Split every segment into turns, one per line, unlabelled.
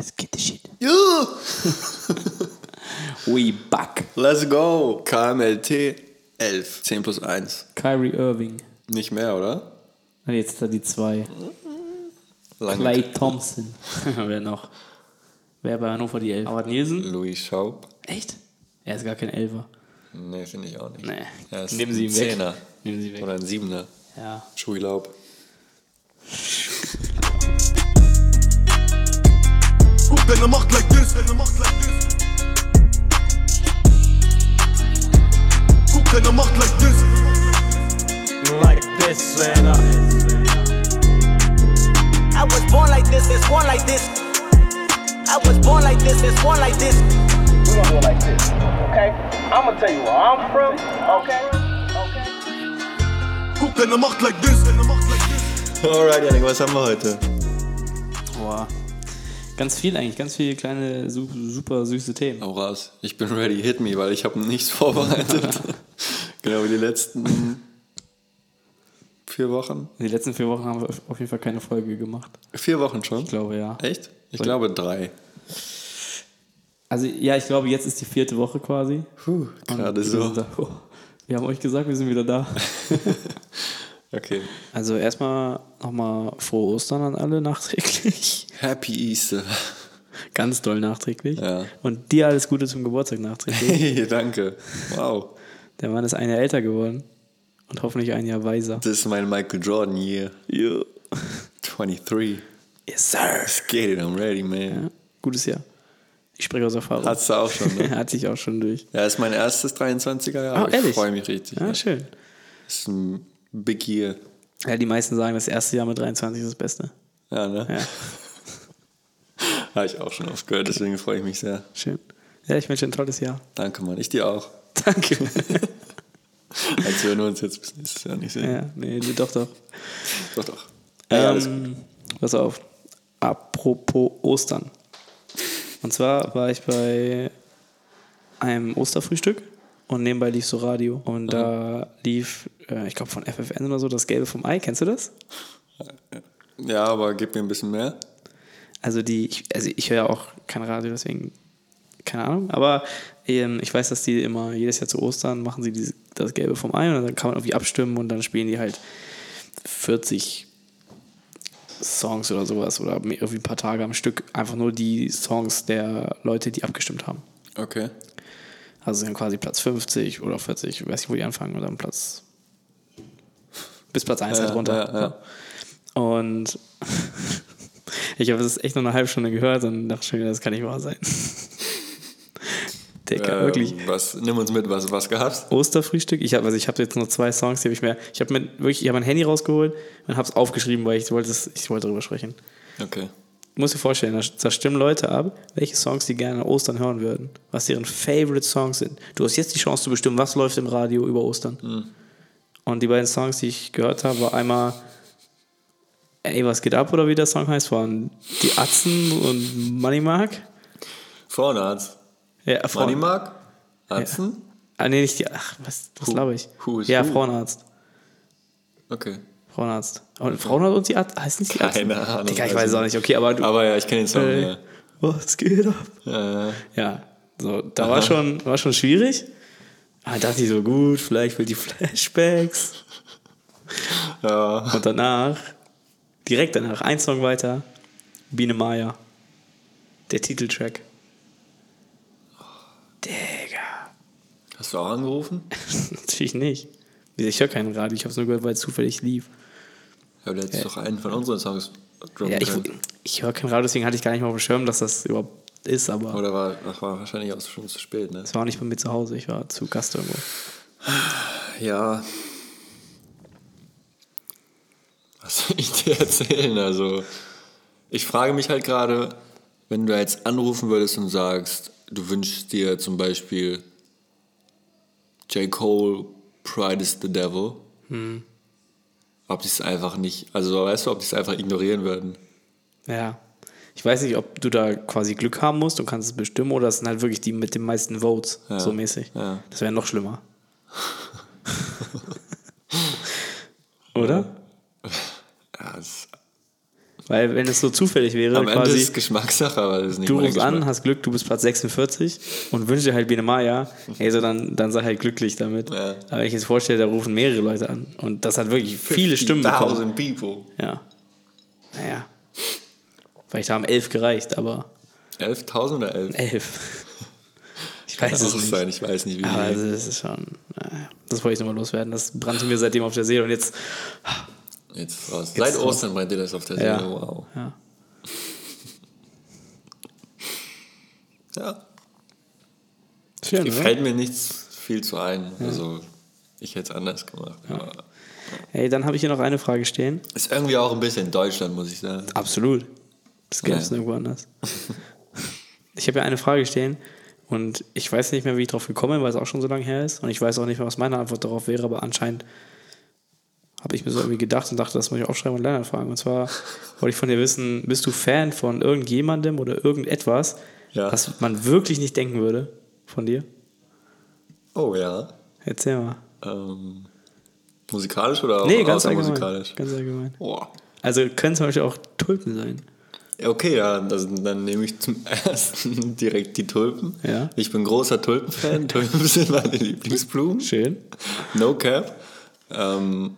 Let's get the shit.
Yeah.
We back.
Let's go. KMLT 11. 10 plus 1.
Kyrie Irving.
Nicht mehr, oder?
Und jetzt ist da die zwei.
Lange.
Clay Thompson. Wer noch? Wer bei Hannover die Elf? Howard Nielsen?
Louis Schaub.
Echt? Er ist gar kein Elfer.
Nee, finde ich auch nicht.
Nee.
Er ist
Nehmen Sie
ein
ihn weg.
Zehner.
Nehmen Sie weg.
Oder ein Siebener.
Ja.
Schui Laub.
Guck deine Macht like this, deine Macht like this. Guck deine Macht like this.
like this, and I was born like this, it's born like this. I was born like this, it's born like this.
We gonna do it like this, okay? I'ma tell you where I'm from, okay? Okay.
Guck deine Macht like this, deine Macht like this.
Alright, Janik, was haben wir heute?
Boah. Ganz viel eigentlich, ganz viele kleine, su- super süße Themen.
Hau raus. Ich bin ready, hit me, weil ich habe nichts vorbereitet. genau wie die letzten vier Wochen.
Die letzten vier Wochen haben wir auf jeden Fall keine Folge gemacht.
Vier Wochen schon?
Ich glaube, ja.
Echt? Ich glaube drei.
Also, ja, ich glaube, jetzt ist die vierte Woche quasi.
Puh, gerade so.
da. Oh, Wir haben euch gesagt, wir sind wieder da.
Okay.
Also erstmal nochmal frohe Ostern an alle nachträglich.
Happy Easter.
Ganz doll nachträglich.
Ja.
Und dir alles Gute zum Geburtstag nachträglich.
Hey, danke. Wow.
Der Mann ist ein Jahr älter geworden. Und hoffentlich ein Jahr weiser.
Das ist mein Michael Jordan Year.
Ja.
23.
Yes, sir.
Let's get it, I'm ready, man.
Ja, gutes Jahr. Ich spreche aus Erfahrung.
Hat's da auch schon, ne?
Hat sich auch schon durch.
Ja, ist mein erstes 23er Jahr.
Oh, ehrlich?
ich freue mich richtig.
Ja,
Ja.
schön.
Ist ein Big Year.
Ja, die meisten sagen, das erste Jahr mit 23 ist das Beste.
Ja, ne?
Ja,
Habe ich auch schon oft gehört, deswegen freue ich mich sehr.
schön. Ja, ich wünsche ein tolles Jahr.
Danke, Mann. Ich dir auch.
Danke.
Als wir uns jetzt bis nächstes Jahr nicht sehen.
ja, nee, doch, doch.
Doch, doch. Ja, alles gut.
Ähm, pass auf. Apropos Ostern. Und zwar war ich bei einem Osterfrühstück und nebenbei lief so Radio. Und da lief, äh, ich glaube von FFN oder so, das Gelbe vom Ei. Kennst du das?
Ja, aber gib mir ein bisschen mehr.
Also die, ich, also ich höre ja auch kein Radio, deswegen keine Ahnung. Aber ähm, ich weiß, dass die immer jedes Jahr zu Ostern machen sie diese, das Gelbe vom Ei und dann kann man irgendwie abstimmen und dann spielen die halt 40 Songs oder sowas oder irgendwie ein paar Tage am Stück einfach nur die Songs der Leute, die abgestimmt haben.
Okay.
Also sind quasi Platz 50 oder 40, ich weiß nicht, wo die anfangen, oder dann Platz bis Platz 1
Ja,
halt runter.
ja, ja.
Und ich habe das echt nur eine halbe Stunde gehört und dachte schon, wieder, das kann nicht wahr sein. Digga,
Ähm,
wirklich.
Was, nimm uns mit, was, was gab's?
Osterfrühstück. Ich habe also ich habe jetzt nur zwei Songs, die habe ich mir. Ich habe mir wirklich, ich habe mein Handy rausgeholt und habe es aufgeschrieben, weil ich wollte, ich wollte darüber sprechen.
Okay.
Du musst dir vorstellen, da, stimmen Leute ab, welche Songs die gerne an Ostern hören würden, was deren Favorite Songs sind. Du hast jetzt die Chance zu bestimmen, was läuft im Radio über Ostern. Und die beiden Songs, die ich gehört habe, war einmal Ey, was geht ab oder wie der Song heißt, waren die Atzen und Money Mark.
Frauenarzt.
Ja, Frauen-
Money Mark? Atzen?
Ah, nee, nicht die. Ach, was, was glaube ich?
who
ja,
who?
Frauenarzt.
Okay.
Frauenarzt. Und Frauenarzt und die Arzt. Heißt nicht die Arzt?
Keine Ahnung,
Digga, ich
weiß
es auch
ich
nicht. Okay, aber du.
Aber ja, ich kenne den Song.
äh,
ja.
Was geht ab?
Ja,
Ja, so, da war schon, war schon schwierig. Aber da dachte ich so, gut, vielleicht will die Flashbacks.
ja.
Und danach, direkt danach, ein Song weiter, Biene Maya. Der Titeltrack. Digga.
Hast du auch angerufen?
Natürlich nicht. Ich höre keinen Radio, ich habe es nur gehört, weil es zufällig lief.
Ja, du hättest doch einen von unseren Songs droppen
Ja, ich,
können.
ich höre kein Radio, deswegen hatte ich gar nicht mal auf dem Schirm, dass das überhaupt ist, aber
Oder war, ach, war wahrscheinlich auch schon zu spät, ne?
es war auch nicht bei mir zu Hause, ich war zu Gast irgendwo.
Ja. Was soll ich dir erzählen? Also, ich frage mich halt gerade, wenn du jetzt anrufen würdest und sagst, du wünschst dir zum Beispiel J. Cole, Pride is the Devil, ob die es einfach nicht, also weißt du, ob die es einfach ignorieren würden?
Ja. Ich weiß nicht, ob du da quasi Glück haben musst und kannst es bestimmen oder es sind halt wirklich die mit den meisten Votes,
Ja.
so mäßig.
Ja.
Das wäre noch schlimmer. oder? Weil wenn es so zufällig wäre,
Am Ende ist
quasi,
es Geschmackssache, aber das ist nicht
du rufst an, hast Glück, du bist Platz 46 und wünschst dir halt Biene Maya, ey, so dann, dann sei halt glücklich damit.
Ja.
Aber wenn ich jetzt vorstelle, da rufen mehrere Leute an und das hat wirklich viele Stimmen bekommen.
1000 people.
Ja. Naja. Vielleicht haben elf gereicht, aber
11.000 oder 11?
elf. Ich
Kann
weiß es nicht.
sein, ich weiß nicht, wie
Aber
viel.
das ist schon, naja, das wollte ich nochmal loswerden. Das brannte mir seitdem auf der Seele und jetzt,
Jetzt raus.
Jetzt
Seit
raus.
Ostern dir das auf der Seele.
Ja.
Wow.
ja.
Ja.
Schön, oder?
Fällt mir nichts viel zu ein. Also, ich hätte es anders gemacht. Aber
Ey, dann habe ich hier noch eine Frage stehen.
ist irgendwie auch ein bisschen Deutschland, muss ich sagen.
Absolut. Das gäbe es
Ja.
nirgendwo anders. Ich habe ja eine Frage stehen und ich weiß nicht mehr, wie ich drauf gekommen bin, weil es auch schon so lange her ist. Und ich weiß auch nicht mehr, was meine Antwort darauf wäre, aber anscheinend habe ich mir so irgendwie gedacht und dachte, das muss ich aufschreiben und Lennart fragen. Und zwar wollte ich von dir wissen, bist du Fan von irgendjemandem oder irgendetwas,
Ja.
was man wirklich nicht denken würde von dir?
Oh ja.
Erzähl mal.
Ähm, musikalisch oder
Nee, ganz allgemein.
außermusikalisch?
Ganz allgemein.
Boah.
Also können zum Beispiel auch Tulpen sein.
Ja, Okay, ja, das, dann nehme ich zum ersten direkt die Tulpen.
Ja.
Ich bin großer Tulpenfan. Tulpen sind meine Lieblingsblumen.
Schön.
No cap. Ähm,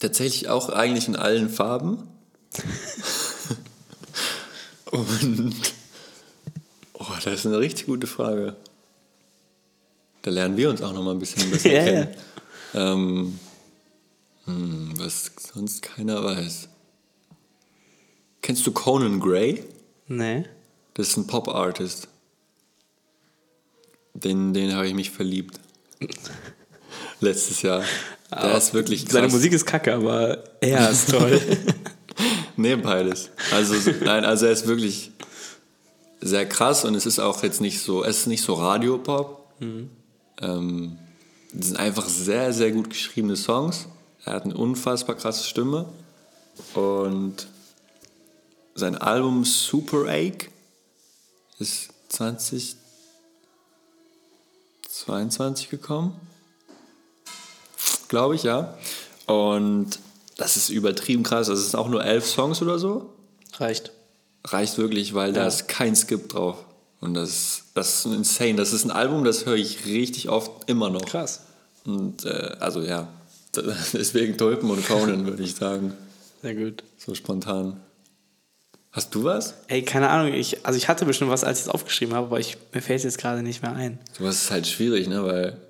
tatsächlich auch eigentlich in allen Farben. Und oh, das ist eine richtig gute Frage. Da lernen wir uns auch noch mal ein bisschen besser
Ja,
kennen. Ähm, hm, was sonst keiner weiß. Kennst du Conan Gray?
Nee.
Das ist ein Pop-Artist. Den, den habe ich mich verliebt. Letztes Jahr. Der ist wirklich krass.
Seine Musik ist kacke, aber er ist toll.
Nee, beides. Also, nein, also er ist wirklich sehr krass und es ist auch jetzt nicht so, es ist nicht so Radiopop. Ähm, das sind einfach sehr, sehr gut geschriebene Songs. Er hat eine unfassbar krasse Stimme und sein Album Super Ache ist 2022 gekommen. Glaube ich, ja. Und das ist übertrieben krass. Also es sind auch nur elf Songs oder so.
Reicht.
Reicht wirklich, weil da ist kein Skip drauf. Und das, das ist insane. Das ist ein Album, das höre ich richtig oft immer noch.
Krass.
Und äh, also ja, deswegen Tulpen und Conan, würde ich sagen.
Sehr gut.
So spontan. Hast du was?
Ey, keine Ahnung, ich, also ich hatte bestimmt was, als ich es aufgeschrieben habe, aber ich, mir fällt es jetzt gerade nicht mehr ein.
Sowas ist halt schwierig, ne? Weil,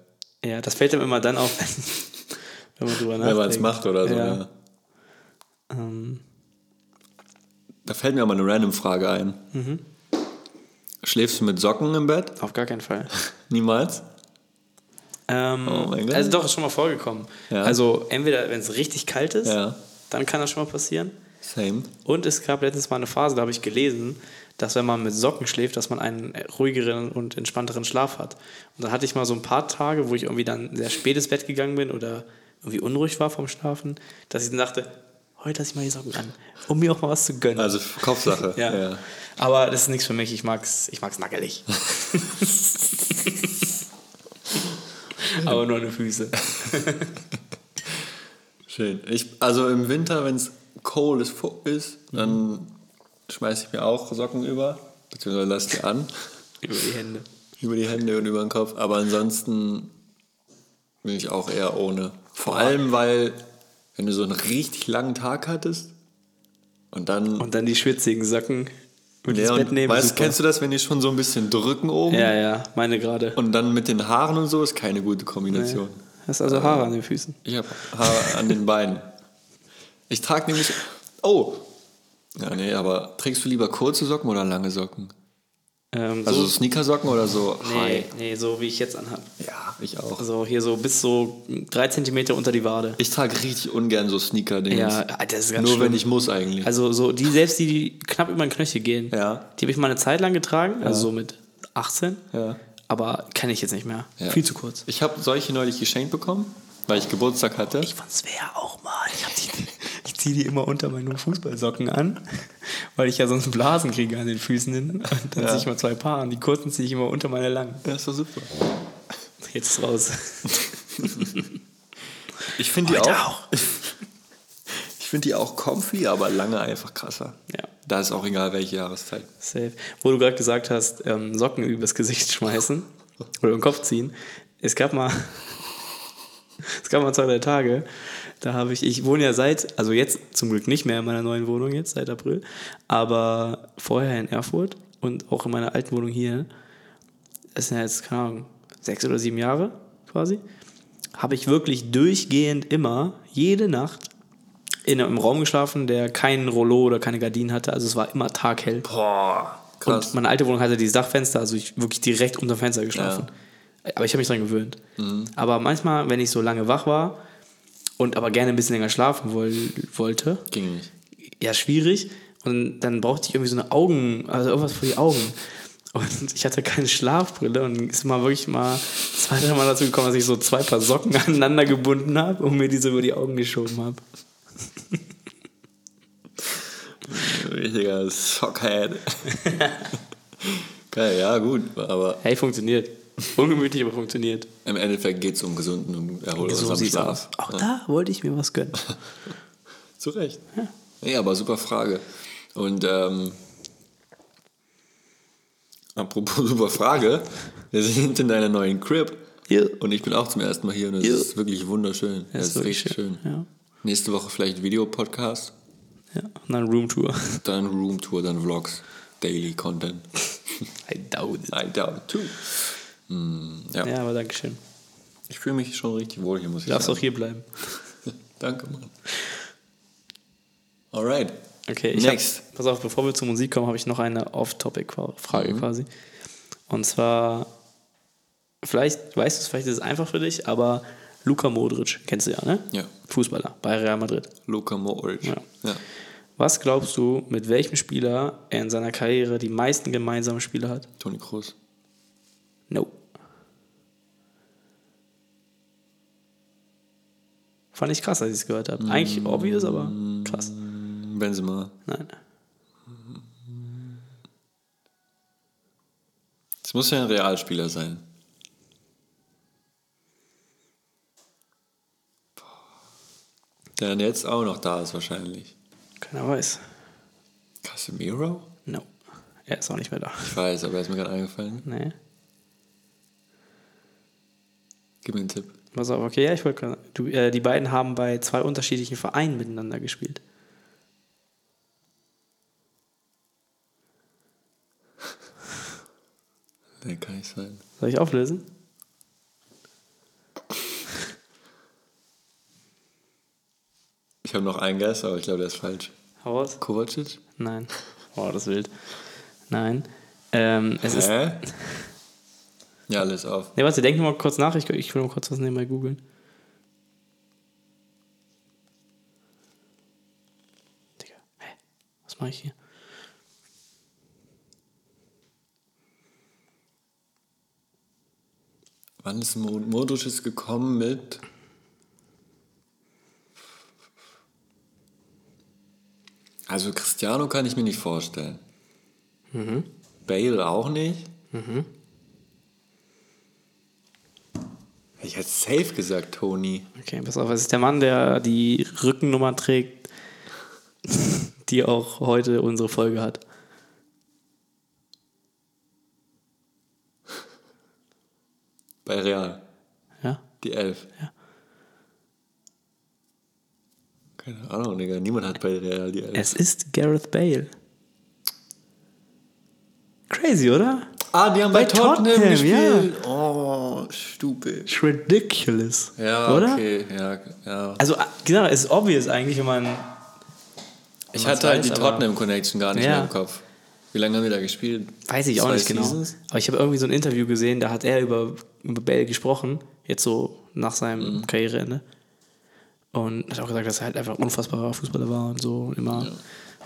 Ja, das fällt einem immer dann auf, wenn, wenn man drüber nachdenkt.
wenn man es macht oder so.
Ja.
Ja.
Ähm,
Da fällt mir aber eine random Frage ein.
Mhm.
Schläfst du mit Socken im Bett?
auf gar keinen Fall.
Niemals?
Ähm,
Oh.
Also doch, ist schon mal vorgekommen.
Ja.
Also entweder, wenn es richtig kalt ist,
Ja.
dann kann das schon mal passieren.
Same.
Und es gab letztens mal eine Phase, da habe ich gelesen, dass wenn man mit Socken schläft, dass man einen ruhigeren und entspannteren Schlaf hat. Und dann hatte ich mal so ein paar Tage, wo ich irgendwie dann sehr spät ins Bett gegangen bin oder irgendwie unruhig war vom Schlafen, dass ich dann dachte, heute lasse ich mal die Socken an, um mir auch mal was zu gönnen.
Also Kopfsache.
ja.
ja.
Aber das ist nichts für mich, ich mag's, ich mag's nackelig. Aber nur den Füße.
Schön. Ich, also im Winter, wenn es cold ist, dann schmeiße ich mir auch Socken über, beziehungsweise lasse die an,
Über die Hände.
über die Hände und über den Kopf. Aber ansonsten bin ich auch eher ohne. Vor allem, weil, wenn du so einen richtig langen Tag hattest und dann.
Und dann die schwitzigen Socken mit
ja,
ins Bett nehmen.
weißt,
super.
kennst du das, wenn die schon so ein bisschen drücken oben?
Ja, ja, meine gerade.
Und dann mit den Haaren und so ist keine gute Kombination.
Hast also Haare an den Füßen.
Ich habe Haare an den Beinen. Ich trage nämlich. Oh! Ja, nee, aber trägst du lieber kurze Socken oder lange Socken?
Ähm,
Also
so,
Sneakersocken oder so?
nee,
High?
nee, so wie ich jetzt anhabe.
Ja, ich auch.
Also hier so bis so drei Zentimeter unter die Wade.
Ich trage richtig ungern so Sneaker-Dings.
Ja, das ist ganz
Nur
schlimm.
wenn ich muss eigentlich.
Also so die selbst die, die knapp über den Knöchel gehen,
Ja.
die habe ich mal eine Zeit lang getragen, also so mit 18.
Ja.
Aber kenne ich jetzt nicht mehr.
Ja.
Viel zu kurz.
Ich habe solche neulich geschenkt bekommen, weil ich Geburtstag hatte.
Ich fand's wäre auch mal. Ich, hab die- ziehe die immer unter meine Fußballsocken an, weil ich ja sonst Blasen kriege an den Füßen hin. Und dann ziehe ich mal zwei Paar an. Die kurzen ziehe ich immer unter meine langen.
Ja, ist doch super.
Jetzt ist raus.
Ich finde die auch.
auch.
Ich finde die auch comfy, aber lange einfach krasser.
Ja.
Da ist auch egal, welche Jahreszeit.
Safe. Wo du gerade gesagt hast, ähm, Socken übers Gesicht schmeißen oder über den Kopf ziehen. Es gab mal, es gab mal zwei, drei Tage, da habe ich, ich wohne ja seit, also jetzt zum Glück nicht mehr in meiner neuen Wohnung jetzt, seit April, aber vorher in Erfurt und auch in meiner alten Wohnung hier, das sind ja jetzt, keine Ahnung, sechs oder sieben Jahre quasi, habe ich wirklich durchgehend immer, jede Nacht, in einem Raum geschlafen, der kein Rollo oder keine Gardinen hatte, also es war immer taghell.
Boah, krass.
Und meine alte Wohnung hatte dieses Dachfenster, also ich wirklich direkt unter dem Fenster geschlafen. Aber ich habe mich dran gewöhnt.
Mhm.
Aber manchmal, wenn ich so lange wach war und aber gerne ein bisschen länger schlafen woll wollte,
Ging nicht.
ja, schwierig. Und dann brauchte ich irgendwie so eine Augen, also irgendwas für die Augen. Und ich hatte keine Schlafbrille und ist mal wirklich mal zwei, drei Mal dazu gekommen, dass ich so zwei Paar Socken aneinander gebunden habe und mir diese über die Augen geschoben habe.
Richtiger Sockhead. Geil, ja, gut. Aber
Hey, funktioniert. Ungemütlich, aber funktioniert.
im Endeffekt geht es um gesunden und
So
erholsamen
sieht's
Schlaf.
aus. Auch da wollte ich mir was gönnen.
Zu Recht. Ja. aber super Frage. Und ähm, apropos super Frage, wir sind in deiner neuen Crib.
Ja.
Und ich bin auch zum ersten Mal hier und es
Ja.
ist wirklich wunderschön.
Ja,
Es
ist
ist richtig schön.
schön, ja.
Nächste Woche vielleicht Videopodcast,
Ja, und dann Roomtour.
dann Roomtour, dann Vlogs, Daily Content.
I doubt it.
I doubt it too. Hm, ja.
Ja, aber danke schön.
ich fühle mich schon richtig wohl hier, muss ich
Du darfst
sagen.
auch hier bleiben.
Danke, Mann. Alright.
Okay, ich
Next.
Hab, pass auf, bevor wir zur Musik kommen, habe ich noch eine Off-Topic-Frage
Mhm.
quasi. Und zwar, vielleicht weißt du es, vielleicht ist es einfach für dich, aber Luka Modric, kennst du ja, ne?
Ja.
Fußballer bei Real Madrid.
Luka Modric.
Ja.
ja.
Was glaubst du, mit welchem Spieler er in seiner Karriere die meisten gemeinsame Spiele hat?
Toni Kroos.
No. Fand ich krass, als ich es gehört habe. Eigentlich obvious, aber krass.
Benzema.
Nein.
Es muss ja ein Realspieler sein. Der dann jetzt auch noch da ist wahrscheinlich.
Keiner weiß.
Casemiro?
No. Er ist auch nicht mehr da.
Ich weiß, aber er ist mir gerade eingefallen.
Nee.
Gib mir einen Tipp.
Pass auf, okay, ja, ich wollte gerade- du, äh, Die beiden haben bei zwei unterschiedlichen Vereinen miteinander gespielt.
Nee, kann nicht sein.
Soll ich auflösen?
Ich habe noch einen Guess, aber ich glaube, der ist falsch.
Hau raus.
Kovacic?
Nein. Oh, das ist wild. Nein. Ähm, es ist.
Ja, alles auf.
Ne, warte, denk mal kurz nach. Ich, ich will mal kurz was nebenbei googeln. Digga, hä? Was mache ich hier?
Wann ist Mo- Modric jetzt gekommen mit? Also Cristiano kann ich mir nicht vorstellen. Bale auch nicht. Ich hätte safe gesagt, Tony.
Okay, pass auf, es ist der Mann, der die Rückennummer trägt, die auch heute unsere Folge hat.
Bei Real.
Ja?
Die Elf.
Ja.
Keine Ahnung, Digga. Niemand hat bei Real die Elf.
Es ist Gareth Bale. Crazy, oder?
ah, die haben
bei Tottenham gespielt.
Oh, stupid.
It's ridiculous.
Ja,
oder?
okay. Ja, ja.
Also, ah, genau, es ist obvious eigentlich, wenn man.
Ich hatte halt die
aber-
Tottenham Connection gar nicht
Ja.
mehr im Kopf. Wie lange haben wir da gespielt?
Weiß ich auch
Zwei
nicht genau.
Seasons?
Aber ich habe irgendwie so ein Interview gesehen, da hat er über, über Bale gesprochen, jetzt so nach seinem
Mhm.
Karriereende. Und hat auch gesagt, dass er halt einfach ein unfassbarer Fußballer war und so. Und immer.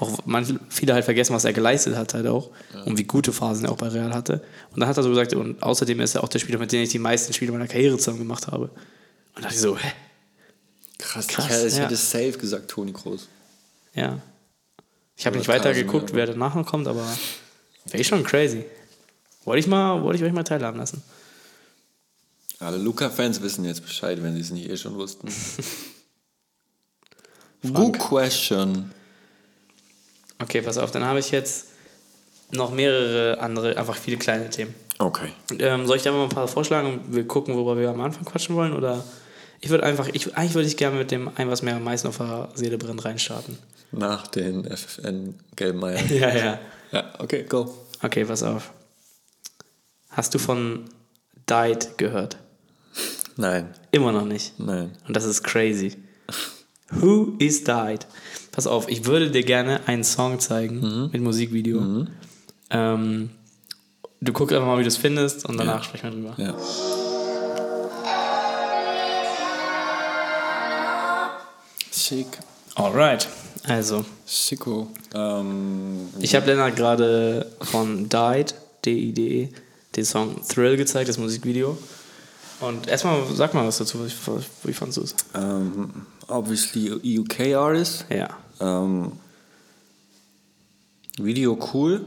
Auch manche, viele halt vergessen, was er geleistet hat, halt auch. Und wie gute Phasen er auch bei Real hatte. Und dann hat er so gesagt, und außerdem ist er auch der Spieler, mit dem ich die meisten Spiele meiner Karriere zusammen gemacht habe. Und da dachte ich so, hä?
Krass,
Krass,
hätte- ich
ja.
hätte safe gesagt Toni Kroos.
Ja. Ich habe nicht weiter geguckt, wer danach noch kommt, aber wäre schon crazy. Wollte ich, mal, wollte ich euch mal teilhaben lassen.
Alle Luca-Fans wissen jetzt Bescheid, wenn sie es nicht eh schon wussten. Good question.
Okay, pass auf, dann habe ich jetzt noch mehrere andere, einfach viele kleine Themen.
Okay.
Ähm, soll ich da mal ein paar vorschlagen und wir gucken, worüber wir am Anfang quatschen wollen? Oder ich würde einfach, ich, eigentlich würde ich gerne mit dem ein, was mir am meisten auf der Seele brennt, reinstarten.
Nach den FFN gelben Eiern.
Ja, ja.
ja, okay, go.
Okay, pass auf. Hast du von Died gehört?
Nein,
Immer noch nicht.
nein.
Und das ist crazy. Who is Died? Pass auf, ich würde dir gerne einen Song zeigen mit Musikvideo. Ähm, du guckst einfach mal, wie du es findest und danach sprechen wir drüber.
Ja. Sick.
Alright. Also,
Sicko. Ähm,
ich habe Lennart gerade von Died, D-I-D-E, den Song Thrill gezeigt, das Musikvideo. Und erstmal sag mal was dazu, wie, fandest du es?
ähm, obviously UK Artist.
Ja.
Ähm, Video cool.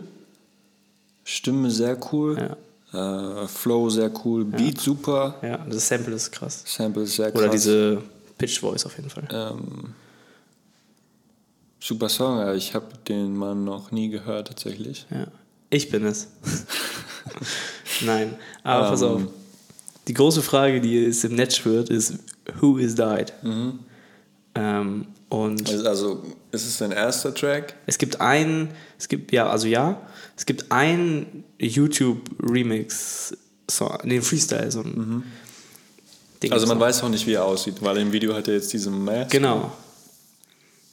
Stimme sehr cool. Äh, Flow sehr cool. Beat super.
Ja, das Sample ist krass.
Sample ist sehr krass.
Oder diese Pitch Voice auf jeden Fall.
Ähm, super Song. Ich habe den Mann noch nie gehört tatsächlich.
Ja. Ich bin es. Nein, aber pass
Ähm.
auf. Die große Frage, die es im Netz schwirrt, ist: Who is died? Ähm, und
Also, also ist es dein erster Track?
es gibt einen, es gibt, ja, also ja, es gibt einen YouTube-Remix, den Freestyle, so ein Ding.
Also man weiß auch nicht, wie er aussieht, weil im Video hat er jetzt diesen Mask.
Genau.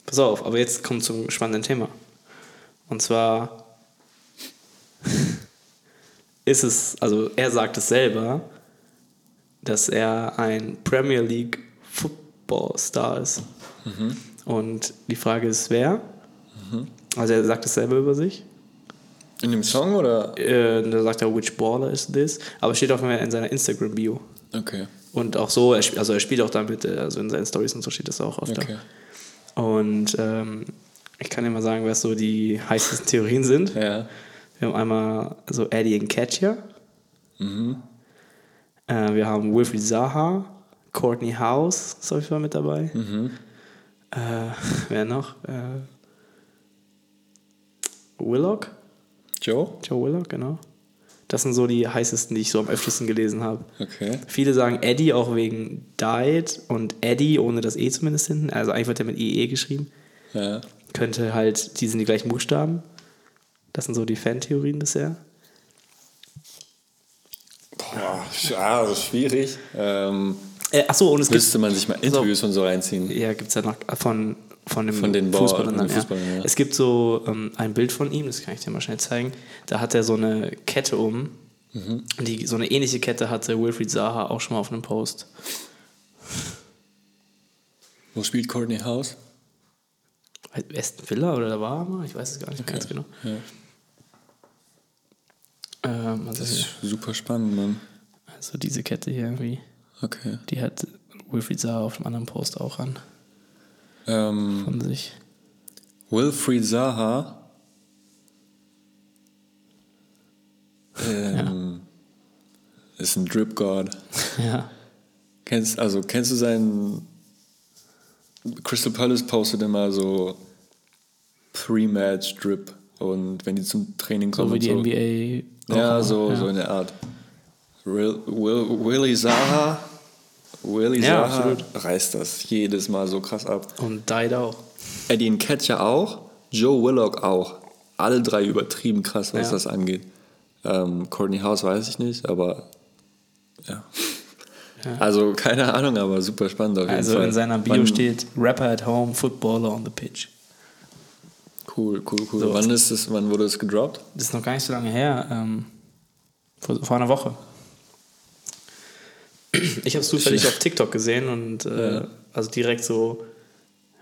Pass auf, aber jetzt kommt zum spannenden Thema. Und zwar ist es, also er sagt es selber, dass er ein Premier League Football Star ist. Und die Frage ist, wer? Also er sagt es selber über sich.
In dem Song oder?
Äh, da sagt er, which baller is this? Aber steht auch in seiner Instagram-Bio.
Okay.
Und auch so, er also er spielt auch damit, äh, also in seinen Stories und so steht das auch oft.
Okay.
Und ähm, ich kann dir mal sagen, was so die heißesten Theorien sind.
Ja.
Wir haben einmal so Eddie und Katja. Äh, wir haben Wilfried Zaha, Courtney House ist auf jeden Fall mit dabei. Äh, wer noch? Äh, Willock?
Joe?
Joe Willock, genau. Das sind so die heißesten, die ich so am öftesten gelesen habe.
Okay.
Viele sagen Eddie auch wegen Died und Eddie ohne das E zumindest hinten. Also eigentlich wird er mit IE geschrieben.
Ja.
Könnte halt, die sind die gleichen Buchstaben. Das sind so die Fantheorien bisher.
Boah, ja, schwierig. Ähm,
Äh, achso, und es gibt.
müsste man sich mal Interviews und so reinziehen.
Ja, gibt es ja noch von, von dem
Von den
Fußballern. dann,
den Fußballern,
ja.
ja.
Es gibt so ähm, ein Bild von ihm, das kann ich dir mal schnell zeigen. Da hat er so eine Kette um.
Mhm.
Die, so eine ähnliche Kette hatte Wilfried Zaha auch schon mal auf einem Post.
Wo spielt Courtney House?
Aston Villa oder da war er mal? Ich weiß es gar nicht mehr ganz genau.
Ja.
Ähm, also,
Das ist super spannend, Mann.
also diese Kette hier irgendwie,
Okay.
die hat Wilfried Zaha auf dem anderen Post auch an
Ähm,
von sich.
Wilfried Zaha. Ähm, Ist ein Drip God.
Ja.
Kennst, also, kennst du seinen. Crystal Palace postet immer so Pre-Match-Drip und wenn die zum Training kommen.
So wie die
so.
NBA.
Ja, so,
ja.
so in der Art. Will, Will, Willy Zaha. Willy
Ja,
Zaha
absolut.
reißt das jedes Mal so krass ab.
Und Died auch.
Eddie Nketiah auch, Joe Willock auch. Alle drei übertrieben krass, was
Ja.
das angeht. Ähm, Courtney House weiß ich nicht, aber ja. Also keine Ahnung, aber super spannend auf jeden
Also
Fall.
in seiner Bio
Wann-
steht Rapper at home, Footballer on the pitch.
Cool, cool, cool.
So.
Wann ist das, wann wurde es gedroppt?
Das ist noch gar nicht so lange her. Ähm, vor, vor einer Woche. Ich habe es zufällig auf TikTok gesehen und äh,
Ja.
also direkt so,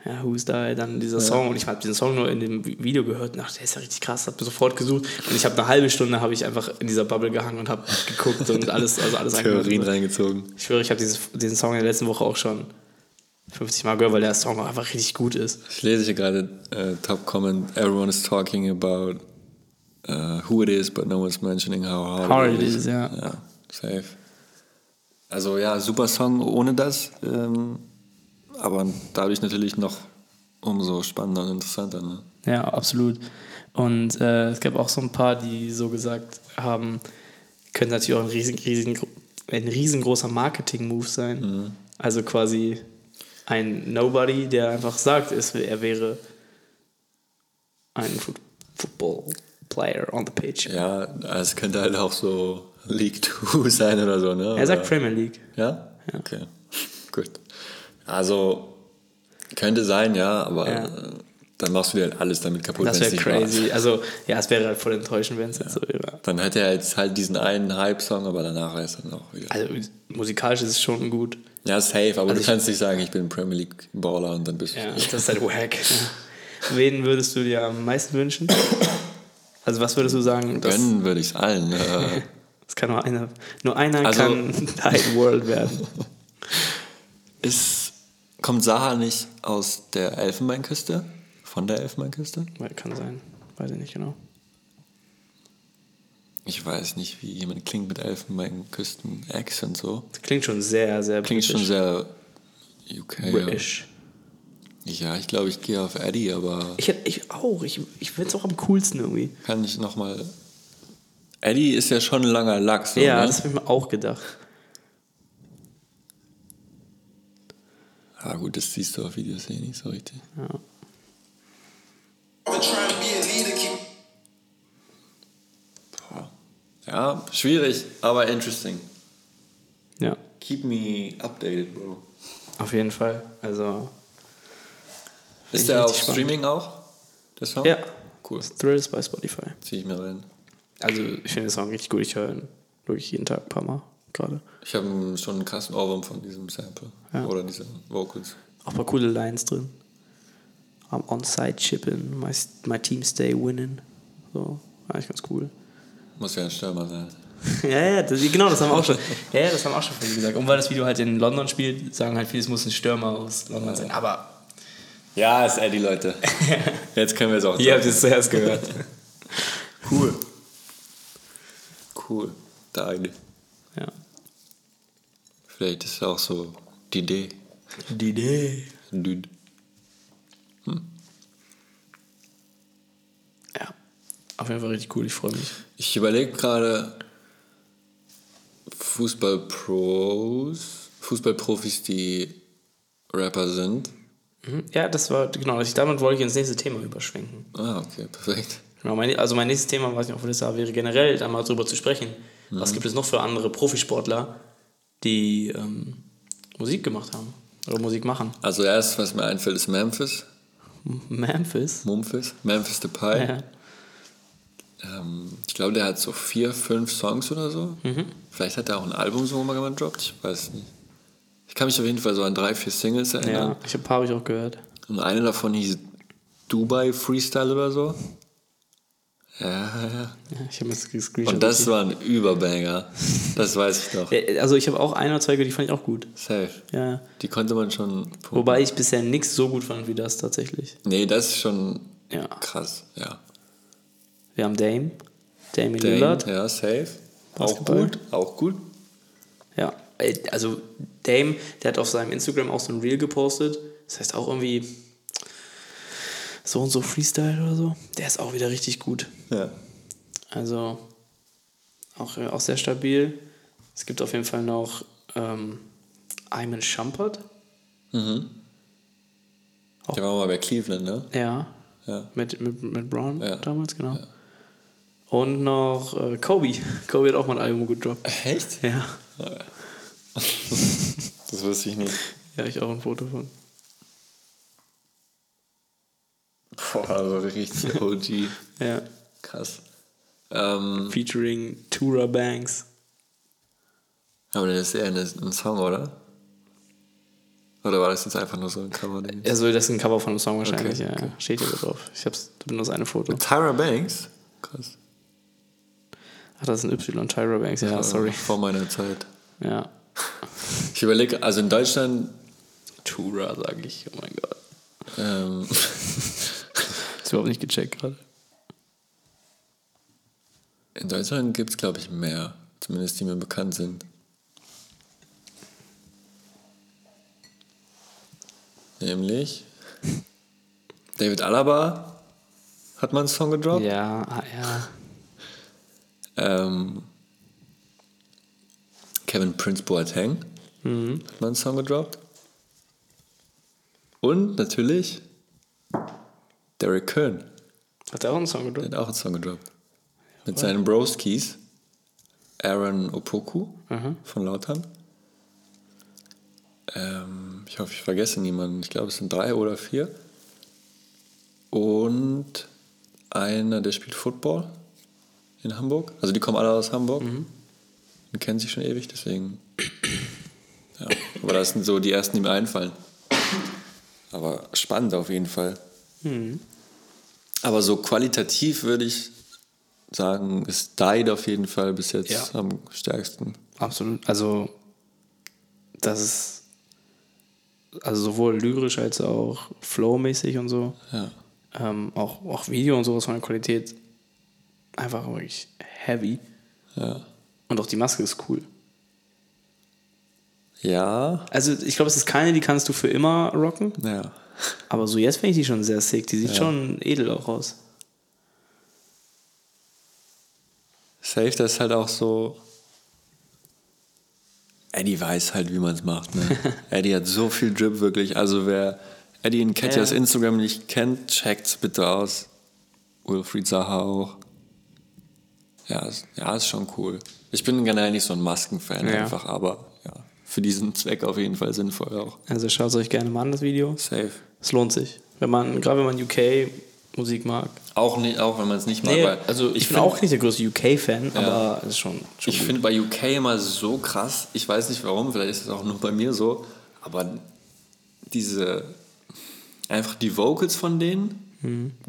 ja, who's da? Dann dieser Song und ich habe diesen Song nur in dem Video gehört und dachte, der ist ja richtig krass, habe sofort gesucht und ich habe eine halbe Stunde habe ich einfach in dieser Bubble gehangen und habe geguckt und alles, also alles
Theorien reingezogen.
Ich schwöre, ich habe diesen Song in der letzten Woche auch schon 50 Mal gehört, weil der Song einfach richtig gut ist.
Ich lese hier gerade äh, Top Comment. Everyone is talking about uh, who it is, but no one's mentioning how hard,
Hard it is, ja.
Ja, safe. Also ja, super Song ohne das. Ähm, aber dadurch natürlich noch umso spannender und interessanter. Ne?
Ja, absolut. Und äh, es gab auch so ein paar, die so gesagt haben, könnte natürlich auch ein, riesen, riesen, ein riesengroßer Marketing-Move sein. Also quasi ein Nobody, der einfach sagt, er wäre ein Fu- Football-Player on the pitch.
Ja, es könnte halt auch so League 2 sein oder so. Ne?
Er sagt
Oder-
Premier League.
Ja? Okay. Gut. Also, könnte sein, ja, aber
Ja.
äh, dann machst du dir halt alles damit kaputt,
Das wäre crazy. Also, ja, es wäre halt voll enttäuschend, wenn es jetzt so wäre.
Dann hätte er jetzt halt diesen einen Hype-Song, aber danach ist er auch wieder.
Also, musikalisch ist es schon gut.
Ja, safe, aber
Also
du kannst nicht sagen, ich bin Premier League-Baller und dann bist du.
Ja, das ist halt wack. Wen würdest du dir am meisten wünschen? Also, was würdest du sagen?
Gönnen würde ich es allen.
Das kann nur einer. Nur einer
Also-
kann Hide World werden.
ist, kommt Saha nicht aus der Elfenbeinküste? Von der Elfenbeinküste?
Kann sein. Weiß ich nicht genau.
Ich weiß nicht, wie jemand klingt mit Elfenbeinküsten-Accent so.
Das klingt schon sehr, sehr
Klingt schon
britisch.
sehr UK. Ja.
British.
Ja, ich glaube, ich gehe auf Eddie, aber
Ich, ich auch. Ich, ich finde es auch am coolsten irgendwie.
kann ich nochmal. Eddie ist ja schon ein langer Lachs. So,
ja,
ne?
das habe ich mir auch gedacht.
Ah, gut, das siehst du auf Videos eh nicht so richtig. Boah. Ja, schwierig, aber interesting.
Ja,
Keep me updated, Bro.
auf jeden Fall. Also,
Ist der auf. Streaming auch? Der Song?
ja.
Cool.
Thrills bei Spotify.
Zieh ich mir rein.
Also, ich finde den Song richtig gut. Ich höre ihn wirklich jeden Tag ein paar Mal gerade.
Ich habe schon einen krassen Ohrwurm von diesem Sample.
Ja.
Oder diesen Vocals.
Auch ein paar coole Lines drin. I'm on-site chipping, my, my team stay winning. So, eigentlich ganz cool.
Muss ja ein Stürmer sein.
ja, ja, das, genau, das haben wir auch schon. Ja, das haben wir auch schon viele gesagt. Und weil das Video halt in London spielt, sagen halt viele, es muss ein Stürmer aus London sein. Aber
Ja, ist Eddie, Leute. Jetzt können wir es auch
ihr habt es zuerst gehört.
Cool. Cool. Da eigentlich.
ja.
Vielleicht ist auch so die Idee.
Die Idee.
Dude.
Ja, auf jeden Fall richtig cool. Ich freue mich.
Ich überlege gerade Fußballpros, Fußballprofis, die Rapper sind.
Mhm. Ja, das war, genau, ich, damit wollte ich ins nächste Thema überschwenken.
Ah, okay, perfekt.
Genau, mein, also mein nächstes Thema, weiß nicht, ob wir das da wäre, generell da mal drüber zu sprechen. Was gibt es noch für andere Profisportler, die ähm, Musik gemacht haben oder Musik machen?
Also erst, was mir einfällt, ist Memphis.
Memphis.
Memphis. Memphis Depay.
Ja.
Ähm, ich glaube, der hat so vier, fünf Songs oder so.
Mhm.
Vielleicht hat er auch ein Album so mal gedroppt, ich weiß nicht. Ich kann mich auf jeden Fall so an drei, vier Singles erinnern.
ja, ich habe ein paar habe ich auch gehört.
Und eine davon hieß Dubai Freestyle oder so. Ja, ja.
Ja, ich habe das gescreenshot.
Und das war ein Überbanger. Das weiß ich noch.
Ja, Also ich habe auch ein oder zwei gehört, die fand ich auch gut.
Safe.
Ja.
Die konnte man schon. pumpen.
Wobei ich bisher nichts so gut fand wie das tatsächlich.
Nee, das ist schon
Ja.
krass, ja.
Wir haben Dame. Dame
Dane,
Lillard.
ja, safe. Auch gut, auch gut.
Ja, ey, also Dame, der hat auf seinem Instagram auch so ein Reel gepostet. Das heißt auch irgendwie so und so Freestyle oder so. Der ist auch wieder richtig gut.
Ja.
Also auch, äh, auch sehr stabil. Es gibt auf jeden Fall noch ähm, Ayman Shumpert.
Der war mal bei Cleveland, ne?
Ja.
Ja.
Mit, mit, mit Brown
Ja.
damals, genau. Und noch äh, Kobe. Kobe hat auch mal ein Album gedroppt.
Echt?
Ja.
Das wusste ich nicht.
Ja, ich auch ein Foto von.
Boah, also richtig OG.
Ja.
Krass. Ähm,
Featuring Tura Banks.
aber das ist eher eine, ein Song, oder? Oder war das jetzt einfach nur so ein Cover?
Also das ist ein Cover von einem Song wahrscheinlich,
Okay,
ja.
okay.
Steht hier drauf. Ich hab's nur das eine Foto.
Tyra Banks? Krass.
Ach, das ist ein Y, Tyra Banks, ja, sorry.
Vor meiner Zeit.
Ja.
Ich überlege, also in Deutschland,
Tura, sage ich. Oh mein Gott.
ähm,
Ist überhaupt nicht gecheckt gerade.
in Deutschland gibt es, glaube ich, mehr. Zumindest die mir bekannt sind. Nämlich David Alaba hat mal einen Song gedroppt.
Ja, ah, ja.
Ähm, Kevin Prince Boateng hat mal einen Song gedroppt. Und natürlich Derek Kern
Hat er auch einen Song
der
gedroppt?
hat auch einen Song gedroppt. Mit seinen Broskis. Aaron Opoku von Lautern. Ähm, ich hoffe, ich vergesse niemanden. Ich glaube, es sind drei oder vier. Und einer, der spielt Football in Hamburg. Also die kommen alle aus Hamburg. Und kennen sich schon ewig, deswegen. Ja. Aber das sind so die ersten, die mir einfallen. Aber spannend auf jeden Fall. Aber so qualitativ würde ich sagen, ist Died auf jeden Fall bis jetzt
Ja.
am stärksten.
Absolut. Also, das ist also sowohl lyrisch als auch flowmäßig und so.
Ja.
Ähm, auch, auch Video und sowas von der Qualität einfach wirklich heavy.
Ja.
Und auch die Maske ist cool.
Ja.
Also ich glaube, es ist keine, die kannst du für immer rocken.
Ja.
Aber so jetzt finde ich die schon sehr sick. Die sieht
Ja.
schon edel auch aus.
Safe, das ist halt auch so. Eddie weiß halt, wie man es macht. Ne? Eddie hat so viel Drip wirklich. Also wer Eddie in Catchers
Ja.
Instagram nicht kennt, checkt's bitte aus. Wilfried Saha auch. Ja, ist, ja, ist schon cool. Ich bin generell nicht so ein Maskenfan
Ja.
einfach, aber für diesen Zweck auf jeden Fall sinnvoll auch.
Also schaut es euch gerne mal an, das Video.
Safe.
Es lohnt sich. Wenn man, gerade wenn man UK-Musik mag.
Auch, nicht, auch wenn man es nicht mag.
Nee, also ich, bin
find-
auch nicht der größte UK-Fan,
Ja.
aber es ist schon, schon
Ich finde bei UK immer so krass, ich weiß nicht warum, vielleicht ist es auch nur bei mir so, aber diese, einfach die Vocals von denen,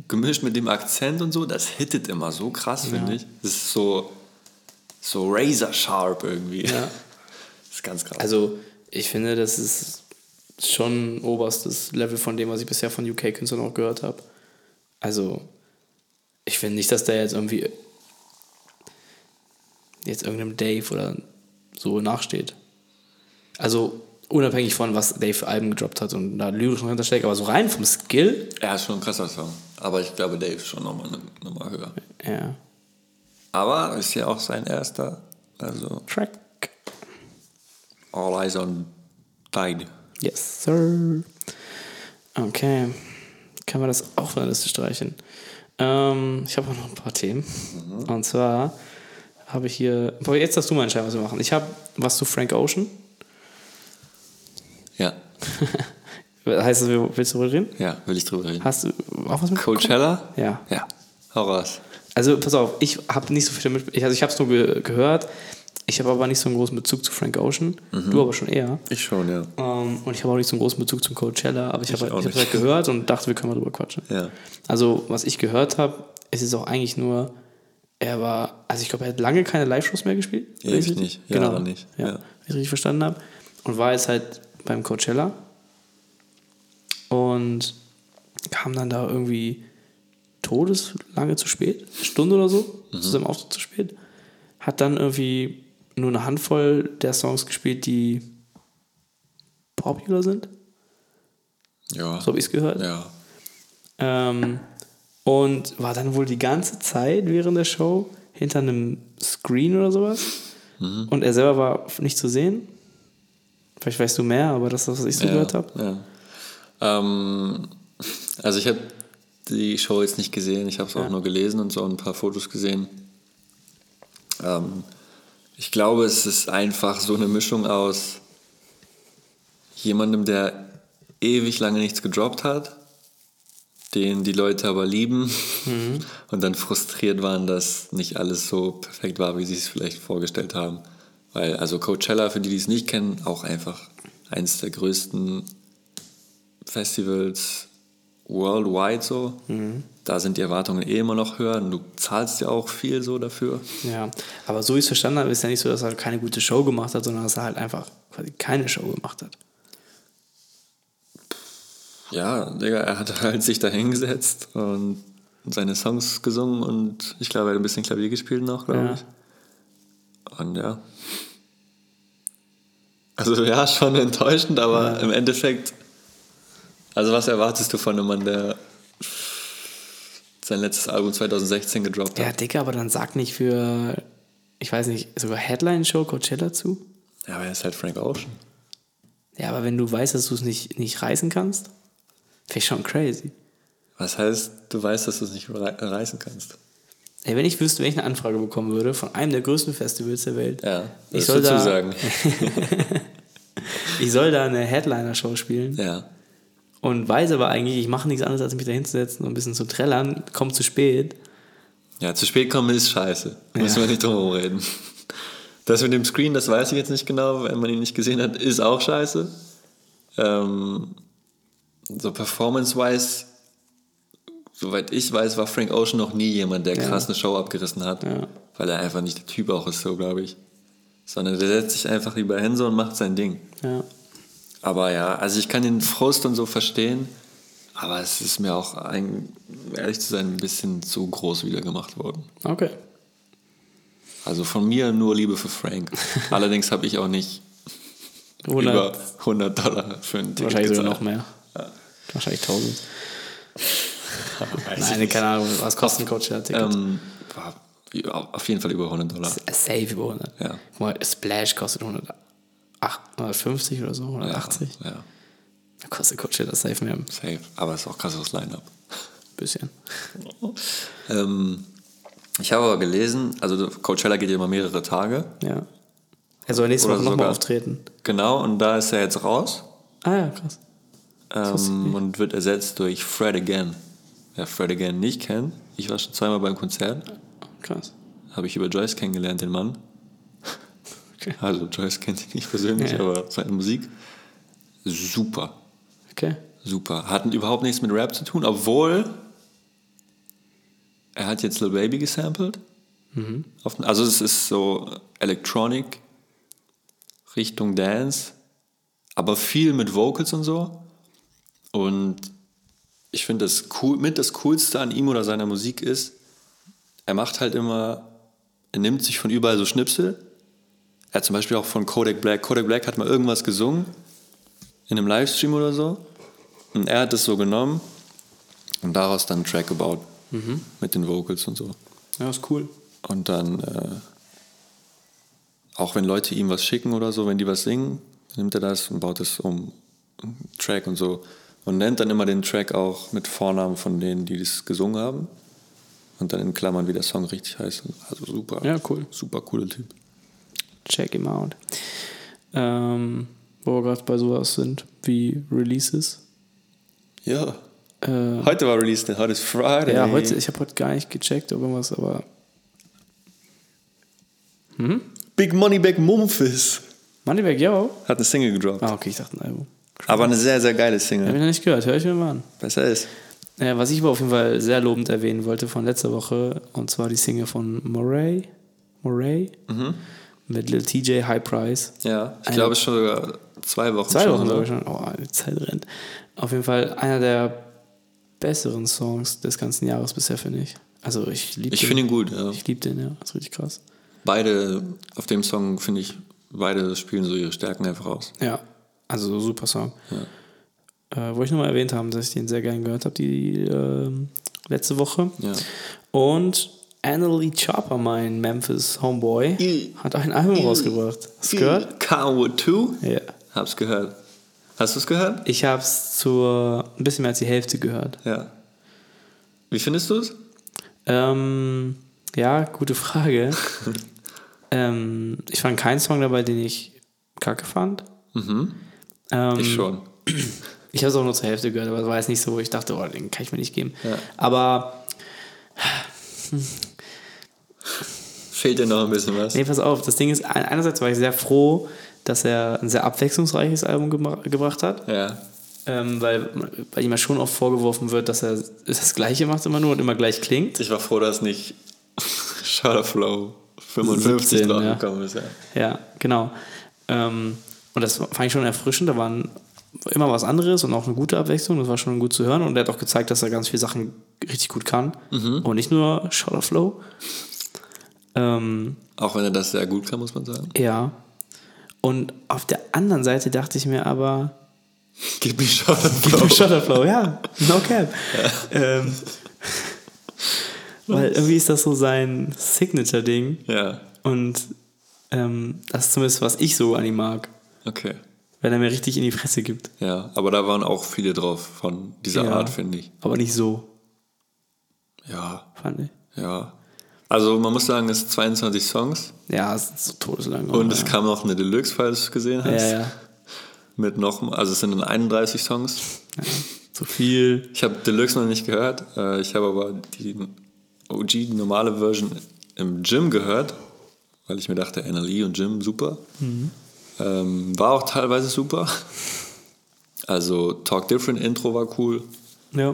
gemischt mit dem Akzent und so, das hittet immer so krass, finde ich. Das ist so, so razor sharp irgendwie.
Ja.
Ist ganz krass.
Also ich finde, das ist schon oberstes Level von dem, was ich bisher von UK-Künstlern auch gehört habe. Also ich finde nicht, dass der jetzt irgendwie jetzt irgendeinem Dave oder so nachsteht. Also unabhängig von, was Dave für Alben gedroppt hat und da lyrisch noch hintersteckt, aber so rein vom Skill,
er ist schon ein krasser Song, aber ich glaube, Dave ist schon nochmal noch mal höher.
ja,
Aber ist ja auch sein erster, also
Track.
All Eyes on Tide.
Yes, sir. Okay. Kann man das auch von der Liste streichen? Ähm, ich habe auch noch ein paar Themen. Und zwar habe ich hier. Boah, jetzt darfst du mal entscheiden, was wir machen. Ich habe was zu Frank Ocean.
Ja,
heißt das, willst du darüber reden?
ja, will ich drüber reden.
Hast du auch was mit
Coachella?
Ja.
Ja, hau raus.
Also, pass auf, ich habe nicht so viel damit. Ich, also, ich habe es nur ge gehört. Ich habe aber nicht so einen großen Bezug zu Frank Ocean. Du aber schon eher.
Ich schon, ja.
Ähm, und ich habe auch nicht so einen großen Bezug zum Coachella, aber ich
Ich
habe ich
nicht.
halt gehört und dachte, wir können mal drüber quatschen.
Ja.
Also, was ich gehört habe, es ist auch eigentlich nur, er war, also ich glaube, er hat lange keine Live-Shows mehr gespielt.
Ewig
Richtig?
nicht,
genau.
Jahre nicht,
Ja,
ja.
Wenn ich richtig verstanden habe. Und war jetzt halt beim Coachella und kam dann da irgendwie todeslange zu spät, eine Stunde oder so,
Mhm.
zu seinem Auftritt zu spät. Hat dann irgendwie nur eine Handvoll der Songs gespielt, die popular sind.
Ja.
So habe ich es gehört.
Ja.
Ähm, und war dann wohl die ganze Zeit während der Show hinter einem Screen oder sowas.
Mhm.
Und er selber war nicht zu sehen. Vielleicht weißt du mehr, aber das ist das, was ich so
ja.
gehört habe.
Ja. Ähm, also ich habe die Show jetzt nicht gesehen, ich habe es auch nur gelesen und so ein paar Fotos gesehen. Ähm, ich glaube, es ist einfach so eine Mischung aus jemandem, der ewig lange nichts gedroppt hat, den die Leute aber lieben und dann frustriert waren, dass nicht alles so perfekt war, wie sie es vielleicht vorgestellt haben. Weil, also Coachella, für die, die es nicht kennen, auch einfach eines der größten Festivals worldwide so. Da sind die Erwartungen eh immer noch höher und du zahlst ja auch viel so dafür.
Ja, aber so wie ich es verstanden habe, ist ja nicht so, dass er keine gute Show gemacht hat, sondern dass er halt einfach quasi keine Show gemacht hat.
Ja, Digga, er hat halt sich da hingesetzt und seine Songs gesungen und ich glaube, er hat ein bisschen Klavier gespielt noch, glaube
Ja.
ich. Und ja. Also ja, schon enttäuschend, aber im Endeffekt, also was erwartest du von einem Mann, der sein letztes Album 2016 gedroppt
Ja,
hat.
Dicker, aber dann sag nicht für, ich weiß nicht, sogar Headline-Show Coachella zu.
Ja, aber er ist halt Frank Ocean.
Ja, aber wenn du weißt, dass du es nicht, nicht reißen kannst, ich schon crazy.
Was heißt, du weißt, dass du es nicht rei- reißen kannst?
Ey, wenn ich wüsste, wenn ich eine Anfrage bekommen würde von einem der größten Festivals der Welt,
Ja,
ich soll, da,
sagen.
ich soll da eine Headliner-Show spielen
Ja.
Und weiß aber eigentlich, ich mache nichts anderes, als mich da hinzusetzen und ein bisschen zu trällern, kommt zu spät.
Ja, zu spät kommen ist scheiße. Müssen wir nicht drum herum reden. Das mit dem Screen, das weiß ich jetzt nicht genau, wenn man ihn nicht gesehen hat, ist auch scheiße. Ähm, so performance-wise, soweit ich weiß, war Frank Ocean noch nie jemand, der
Ja.
krass eine Show abgerissen hat.
Ja.
Weil er einfach nicht der Typ auch ist, so glaube ich. Sondern der setzt sich einfach lieber hin so und macht sein Ding.
Ja.
Aber ja, also ich kann den Frust und so verstehen, aber es ist mir auch, ein, ehrlich zu sein, ein bisschen zu groß wieder gemacht worden.
Okay.
Also von mir nur Liebe für Frank. Allerdings habe ich auch nicht
100,
über 100 Dollar für ein Ticket
wahrscheinlich sogar noch mehr. Wahrscheinlich 1000.
Weiß ich
Nein, keine Ahnung, was kostet ein Coachella-Ticket?
Ähm, war auf jeden Fall über 100 Dollar.
Safe über 100.
Ja.
Mal, Splash kostet 100, 150 oder so, 180.
Ja, ja,
Da kostet Coachella safe mehr
safe. Aber es ist auch krasses Line-Up.
bisschen.
Ähm, ich habe aber gelesen, also Coachella geht ja immer mehrere Tage.
Ja. Er soll nächste Woche nochmal auftreten.
Genau, und da ist er jetzt raus
Ah ja, krass.
ähm, und wird ersetzt durch Fred Again. Wer Fred Again nicht kennt, ich war schon zweimal beim Konzert,
Krass.
habe ich über Joyce kennengelernt, den Mann. Also Joyce kennt ihn nicht persönlich,
Ja.
aber seine Musik super,
Okay.
super. Hat überhaupt nichts mit Rap zu tun, obwohl er hat jetzt Lil Baby gesampelt.
Mhm.
Also es ist so Electronic Richtung Dance, aber viel mit Vocals und so. Und ich finde das cool, mit das Coolste an ihm oder seiner Musik ist, er macht halt immer, er nimmt sich von überall so Schnipsel. Hat zum Beispiel auch von Kodak Black. Kodak Black hat mal irgendwas gesungen in einem Livestream oder so. Und er hat das so genommen und daraus dann einen Track gebaut. Mit den Vocals und so.
Ja, ist cool.
Und dann, äh, auch wenn Leute ihm was schicken oder so, wenn die was singen, nimmt er das und baut es um. einen Track und so. Und nennt dann immer den Track auch mit Vornamen von denen, die das gesungen haben. Und dann in Klammern, wie der Song richtig heißt. Also super.
Ja, cool.
Super cooler Typ.
Check him out. Ähm, wo wir gerade bei sowas sind, wie Releases.
Ja.
Äh,
Heute war Release Day, heute ist Friday.
ja, heute, ich habe heute gar nicht gecheckt, ob irgendwas, aber
Big Money Back Memphis
Moneybag, yo.
hat eine Single gedroppt.
Ah, okay, ich dachte ein Album.
Aber eine sehr, sehr geile
Habe ich
Single.
noch nicht gehört, höre ich mir mal an.
Besser ist.
Ja, was ich aber auf jeden Fall sehr lobend erwähnen wollte von letzter Woche, und zwar die Single von Moray, Moray mit Lil TJ High Price.
Ja, ich glaube, schon sogar zwei Wochen
Zwei Wochen
ne?
sogar schon. Oh, die Zeit rennt. Auf jeden Fall einer der besseren Songs des ganzen Jahres bisher, finde ich. Also ich liebe
Ich
den.
finde ihn gut, ja.
Ich liebe den, ja. Das ist richtig krass.
Beide, auf dem Song finde ich, beide spielen so ihre Stärken einfach aus.
Ja, also super Song. Äh, wollte ich nochmal erwähnt haben, dass ich den sehr gern gehört habe, die ähm, letzte Woche.
Ja.
Und Annalie Chopper, mein Memphis Homeboy,
I-
hat ein Album
I-
rausgebracht. Hast du gehört?
Carwood 2?
Ja.
Hab's gehört. Hast du es gehört?
Ich habe es zur ein bisschen mehr als die Hälfte gehört.
Ja. Wie findest du es?
Ähm, ja, gute Frage. ähm, ich fand keinen Song dabei, den ich kacke fand. Ähm,
Ich schon.
Ich habe es auch nur zur Hälfte gehört, aber es war jetzt nicht so, wo ich dachte, oh, den kann ich mir nicht geben.
Ja.
Aber,
Fehlt dir noch ein bisschen was?
nee, pass auf, das Ding ist, ein- einerseits war ich sehr froh, dass er ein sehr abwechslungsreiches Album gebra gebracht hat,
Ja.
ähm, weil, weil ihm ja schon oft vorgeworfen wird, dass er das Gleiche macht immer nur und immer gleich klingt.
Ich war froh, dass nicht Shutterflow 55
17,
drauf
ja.
gekommen ist. Ja.
Ja, genau. Ähm, und das fand ich schon erfrischend. Da waren immer was anderes und auch eine gute Abwechslung. Das war schon gut zu hören. Und er hat auch gezeigt, dass er ganz viele Sachen richtig gut kann. Und nicht nur Shot of Flow. Ähm,
Auch wenn er das sehr gut kann, muss man sagen.
ja. Und auf der anderen Seite dachte ich mir aber,
Gib mir Shutterflow.
Shot of Flow, ja, no cap. Ähm, Weil irgendwie ist das so sein Signature-Ding.
Ja,
Und ähm, das ist zumindest, was ich so an ihm mag.
okay.
Wenn er mir richtig in die Fresse gibt.
Ja, aber da waren auch viele drauf von dieser
Ja.
Art, finde ich.
Aber nicht so,
Ja,
fand ich.
ja. Also man muss sagen, es sind 22 Songs
Ja, es ist so todeslang.
und
ja.
es kam noch eine Deluxe, falls du es gesehen hast.
Ja, ja.
Mit noch, also es sind dann 31 Songs.
Zu viel.
Ich habe Deluxe noch nicht gehört. Äh, Ich habe aber die OG, die normale Version im Gym gehört, weil ich mir dachte, NLE und Gym super. Ähm, war auch teilweise super. Also Talk Different Intro war cool.
Ja.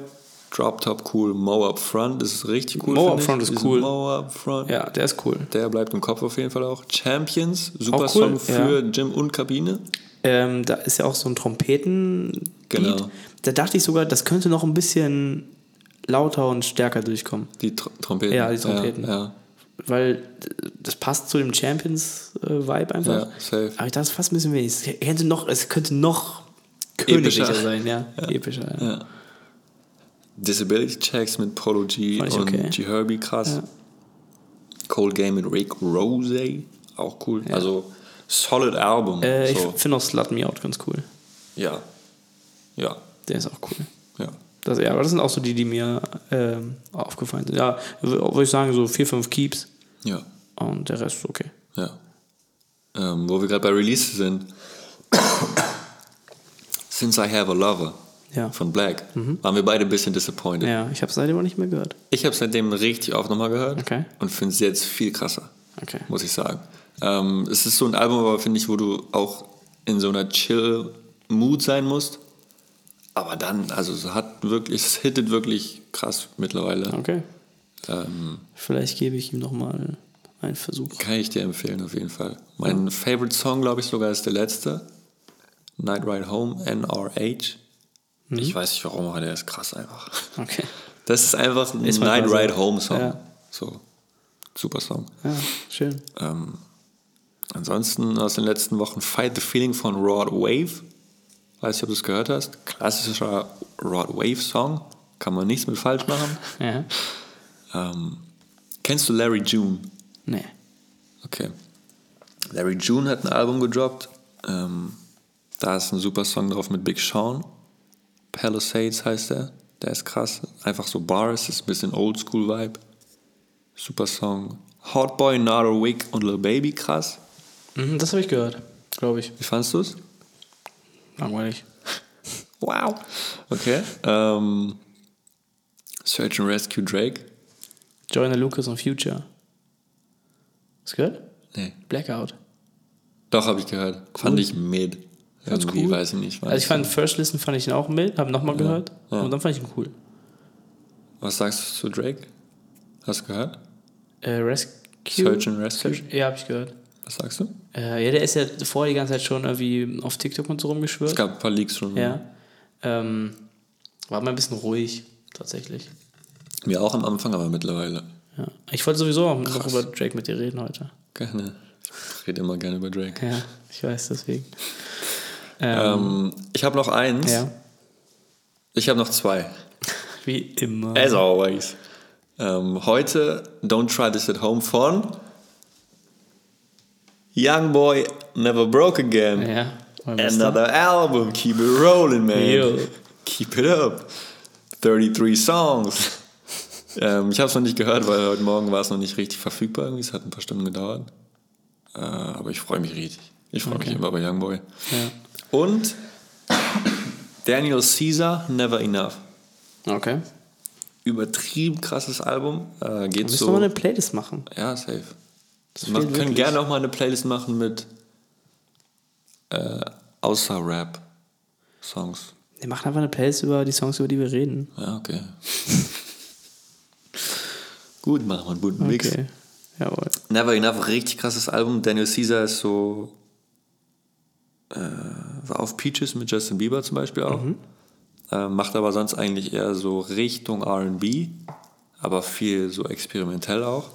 Drop Top cool. Mow Up Front ist richtig cool.
Mow Up. Front ist cool.
Mow Up Front.
Ja, der ist cool.
Der bleibt im Kopf auf jeden Fall auch. Champions, super
cool,
Song für Gym und Kabine.
Ähm, da ist ja auch so ein Trompeten.
Genau.
Da dachte ich sogar, das könnte noch ein bisschen lauter und stärker durchkommen.
Die Tr Trompeten.
Ja, die Trompeten.
Ja,
Weil das passt zu dem Champions-Vibe einfach.
ja, safe.
Aber ich dachte, es ist fast ein bisschen wenig. Es könnte noch, es könnte noch königlicher
Epischer.
sein, ja. Epischer, ja.
Ja. Disability Checks mit Polo G und
okay.
G Herbie, krass. Cold Game mit Rick Rose, auch cool. Also, solid Album.
Äh,
so.
Ich finde auch Slut Me Out ganz cool.
Ja. Ja.
Der ist auch cool.
Ja.
Das, ja, aber das sind auch so die, die mir ähm, aufgefallen sind. Ja, würde ich sagen, so vier, fünf Keeps
Ja.
und der Rest ist okay.
Ja. Ähm, wo wir gerade bei Release sind. Since I Have a Lover
Ja. Mhm.
von Black waren wir beide ein bisschen disappointed.
Ja, ich habe es seitdem auch nicht mehr gehört.
Ich habe seitdem richtig oft nochmal gehört
Okay.
und finde es jetzt viel krasser.
Okay.
muss ich sagen. Ähm, es ist so ein Album, aber finde ich, wo du auch in so einer Chill-Mood sein musst. Aber dann, also es hat wirklich, es hittet wirklich krass mittlerweile.
Okay.
Ähm,
Vielleicht gebe ich ihm nochmal einen Versuch.
kann ich dir empfehlen auf jeden Fall. Mein Favorite Song, glaube ich, sogar ist der letzte. Night Ride Home, NRH.
Mhm.
Ich weiß nicht warum, aber der ist krass einfach.
Okay.
Das ist einfach ein
Ist
Night. Ride Home Song.
Ja.
So, super Song.
Ja, schön.
Ähm, ansonsten aus den letzten Wochen Fight the Feeling von Rod Wave. Weiß nicht, ob du es gehört hast. Klassischer Rod Wave Song. Kann man nichts mit falsch machen.
Ja.
Ähm, kennst du Larry June?
Nee.
Okay. Larry June hat ein Album gedroppt. Ähm, da ist ein super Song drauf mit Big Sean. Palisades heißt der. Der ist krass. Einfach so Bars, ist ein bisschen Oldschool Vibe. Super Song. Hot Boy, Not a Wig und Lil Baby, krass.
Mhm, das habe ich gehört, glaube ich.
Wie fandest du es?
Langweilig.
Wow. Okay. Ähm, Search and Rescue Drake.
Joyner Lucas und Future. Hast du gehört?
Nee.
Blackout.
Doch, habe ich gehört. Fand ich mid.
Ganz
Irgendwie,
cool.
weiß ich nicht.
Also ich fand First Listen fand ich ihn auch mit, habe nochmal gehört
ja.
und dann fand ich ihn cool.
Was sagst du zu Drake? Hast du gehört?
Äh, Rescue?
Search and Rescue?
Search, ja, habe ich gehört.
Was sagst du?
Äh, ja, der ist ja vorher die ganze Zeit schon irgendwie auf TikTok und so rumgeschwört.
Es gab ein paar Leaks schon.
Ja. Ähm, war mal ein bisschen ruhig, tatsächlich.
Mir auch am Anfang, aber mittlerweile.
Ja. Ich wollte sowieso auch noch über Drake mit dir reden heute.
Gerne. Ich rede immer gerne über Drake.
Ja, ich weiß deswegen.
Ähm, ich habe noch eins.
Ja.
Ich habe noch zwei.
Wie immer.
As always. Ähm, heute Don't Try This at Home von Young Boy Never Broke Again.
Ja.
Another album. Keep it rolling, man.
Yo.
Keep it up. 33 Songs. ähm, ich habe es noch nicht gehört, weil heute Morgen war es noch nicht richtig verfügbar. Irgendwie. Es hat ein paar Stunden gedauert. Äh, aber ich freue mich richtig. Ich freue mich immer bei Young Boy.
Ja.
Und Daniel Caesar, Never Enough.
Okay.
Übertrieben krasses Album. Äh, geht
Müssen
so.
wir mal eine Playlist machen.
Ja, safe. Wir können
wirklich.
gerne auch mal eine Playlist machen mit äh, außer Rap-Songs.
Wir machen einfach eine Playlist über die Songs, über die wir reden.
Ja, okay. Gut, machen wir einen guten Mix.
Okay. Jawohl.
Never Enough, richtig krasses Album. Daniel Caesar ist so. Äh, war auf Peaches mit Justin Bieber zum Beispiel auch. Äh, macht aber sonst eigentlich eher so Richtung RB, aber viel so experimentell auch.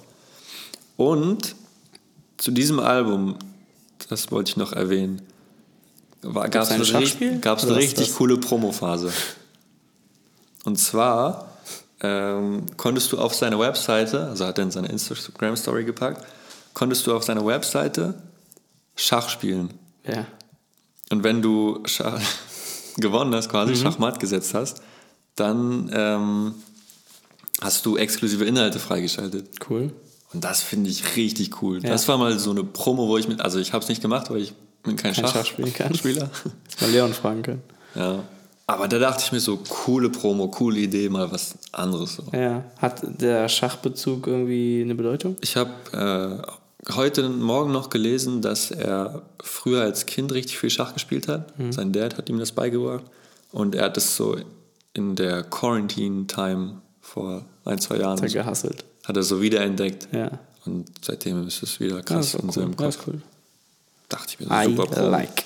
Und zu diesem Album, das wollte ich noch erwähnen, gab es
ein
eine, gab's eine richtig coole Promophase. Und zwar ähm, konntest du auf seine Webseite, also hat er in seine Instagram-Story gepackt, konntest du auf seiner Webseite Schach spielen.
Ja.
Und wenn du Schach gewonnen hast, quasi Schachmatt gesetzt hast, dann ähm, hast du exklusive Inhalte freigeschaltet.
Cool.
Und das finde ich richtig cool.
Ja.
Das war mal so eine Promo, wo ich mit, also ich habe es nicht gemacht, weil ich bin kein,
Kein
Schach
Schach spielen kann.
Spieler.
Hätte mal Leon fragen können.
ja. Aber da dachte ich mir so, coole Promo, coole Idee, mal was anderes. So.
Ja. Hat der Schachbezug irgendwie eine Bedeutung?
Ich habe äh, heute Morgen noch gelesen, dass er früher als Kind richtig viel Schach gespielt hat.
Mhm.
Sein Dad hat ihm das beigebracht. Und er hat es so in der Quarantine-Time vor ein, zwei Jahren,
Hat er
so,
gehasselt.
hat er so wiederentdeckt.
Ja.
Und seitdem ist es wieder
Ja,
krass
ist
in
auch
seinem
cool.
Kopf.
Das cool.
Dachte ich mir,
I
super Promo.
like.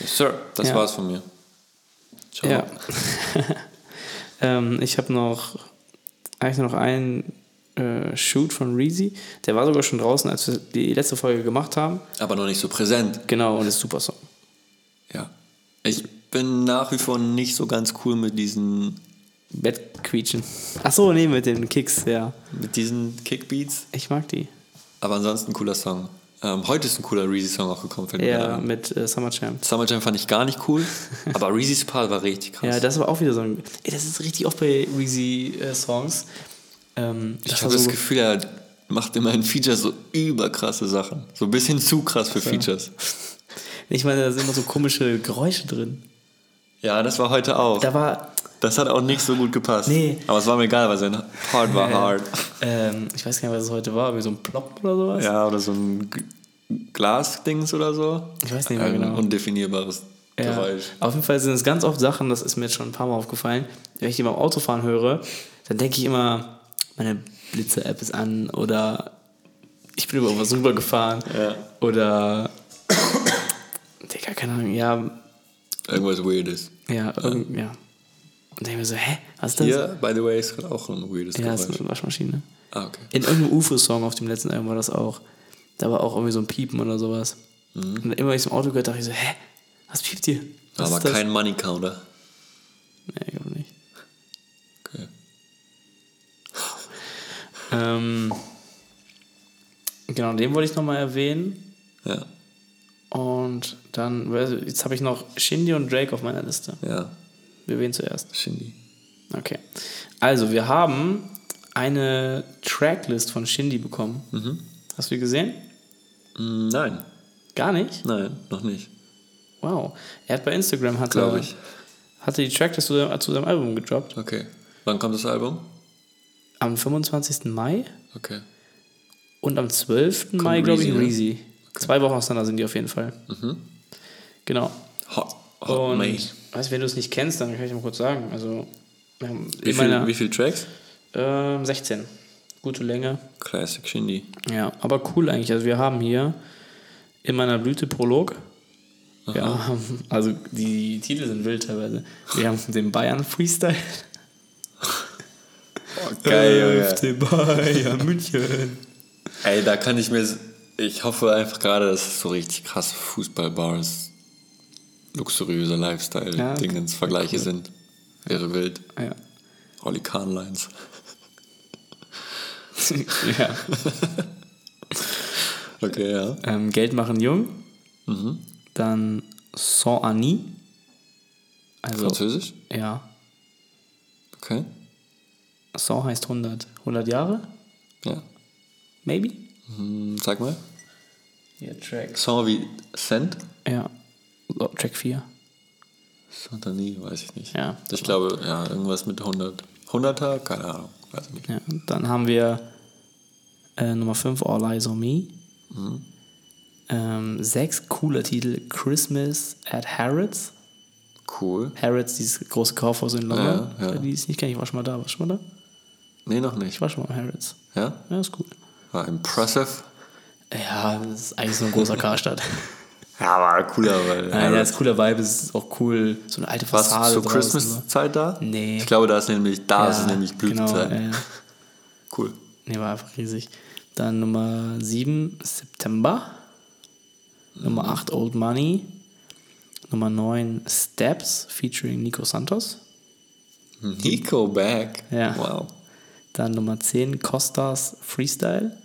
Yes, Sir, das
Ja.
war's von mir. Ciao.
Ja. ähm, ich habe noch eigentlich noch einen äh, Shoot von Reezy. Der war sogar schon draußen, als wir die letzte Folge gemacht haben.
Aber noch nicht so präsent.
Genau, und ist super Song.
Ja. Ich bin nach wie vor nicht so ganz cool mit diesen,
Bettquietschen. Ach so, nee, mit den Kicks, ja.
mit diesen Kickbeats.
Ich mag die.
Aber ansonsten ein cooler Song. Ähm, heute ist ein cooler Reezy-Song auch gekommen, fällt mir
Ja, mit äh, Summer Jam.
Summer Jam fand ich gar nicht cool, aber Reezy's Part war richtig krass.
Ja, das war auch wieder so ein. Ey, das ist richtig oft bei Reezy-Songs. Ähm,
ich habe das Gefühl, er macht immer in Features so überkrasse Sachen. So ein bisschen zu krass für Features.
Ich meine, da sind immer so komische Geräusche drin.
Ja, das war heute auch.
Da war.
Das hat auch nicht so gut gepasst.
Nee.
Aber es war mir egal, weil sein Part war hard.
Ähm, ich weiß gar nicht, was es heute war, wie so ein Plop oder sowas.
Ja, oder so ein Glasdings oder so.
Ich weiß nicht mehr
Ein
genau.
undefinierbares
Ja.
Geräusch.
Auf jeden Fall sind es ganz oft Sachen, das ist mir jetzt schon ein paar Mal aufgefallen. Wenn ich die beim Autofahren höre, dann denke ich immer, meine Blitze-App ist an oder ich bin über was rübergefahren.
Ja.
Oder. Digga, keine Ahnung, ja,
Irgendwas Weirdes.
ja, irgend, ja. Und denke mir so, hä, was ist das?
Hier, by the way, ist gerade auch ein weirdes
Ja, das ist
Geräusch.
eine Waschmaschine.
Ah, okay.
In irgendeinem UFO-Song auf dem letzten Album war das auch. Da war auch irgendwie so ein Piepen oder sowas. Und immer, wenn ich im Auto gehört dachte ich so, hä, was piept hier? Was
Aber kein Money Counter.
Nee, ich glaube nicht.
Okay.
Ähm, genau, den wollte ich nochmal erwähnen.
Ja,
Und dann, jetzt habe ich noch Shindy und Drake auf meiner Liste.
ja.
Wir wen zuerst?
Shindy.
Okay. Also, wir haben eine Tracklist von Shindy bekommen. Hast du die gesehen?
Mm, Nein,
Gar nicht?
nein, noch nicht.
Wow. Er hat bei Instagram hatte,
Glaube ich.
hatte die Tracklist zu seinem, zu seinem Album gedroppt.
Okay. Wann kommt das Album?
Am 25. Mai
Okay.
und am 12. Mai, glaube ich,
Reezy, ne?
Reezy. Zwei Wochen auseinander sind die auf jeden Fall. Genau.
Hot, hot
Und
May.
weißt, wenn du es nicht kennst, dann kann ich dir mal kurz sagen. Also, wir haben
Wie viel, wie viel Tracks?
ähm, 16. Gute Länge.
Classic Shindy.
Ja, aber cool eigentlich. Also wir haben hier in meiner Blüte Prolog. Wir haben, also die Titel sind wild teilweise. Wir haben den Bayern Freestyle.
Oh, geil,
FC Bayern München.
Ey, da kann ich mir. Ich hoffe einfach gerade, dass es so richtig krasse Fußballbars, luxuriöser
Ja,
Lifestyle-Dingens, Vergleiche sind. Wäre wild.
Ja.
Olli Kahn-Lines.
ja.
Okay, ja.
Ähm, Geld machen jung.
Mhm.
Dann Sans Ani. Also,
Französisch?
ja.
Okay.
Sans heißt 100. 100 Jahre?
Ja.
Maybe?
Hm, Sag mal.
Ja, Tracks.
Song wie Cent?
Ja. So, Track 4.
Santani, weiß ich nicht.
Ja.
Ich glaube, ja, irgendwas mit 100. 100er? Keine Ahnung. Weiß ich nicht.
Ja, dann haben wir äh, Nummer 5, All Eyes on Me.
Mhm.
Ähm, sechs cooler Titel: Christmas at Harrods.
Cool.
Harrods, dieses große Kaufhaus in London.
Ja, ja.
Die es nicht kenne, ich war schon mal da. Du schon mal da?
Nee, noch
Ich
nicht.
war schon mal im Harrods.
Ja?
Ja, ist cool.
War impressive.
Ja, das ist eigentlich so ein großer Karstadt.
Ja, war cooler, weil.
Nein, ja, ist cooler Vibe, es ist auch cool. So eine alte
Warst
Fassade.
du zur Christmas-Zeit da?
Nee.
Ich glaube, da ist nämlich, da ist
Ja,
es nämlich Blütezeit.
Genau, ja, ja.
Cool.
Nee, war einfach riesig. Dann Nummer 7, September. Nummer 8, Old Money. Nummer 9, Steps, featuring Nico Santos.
Nico back.
Ja.
Wow.
Dann Nummer 10 Costas Freestyle.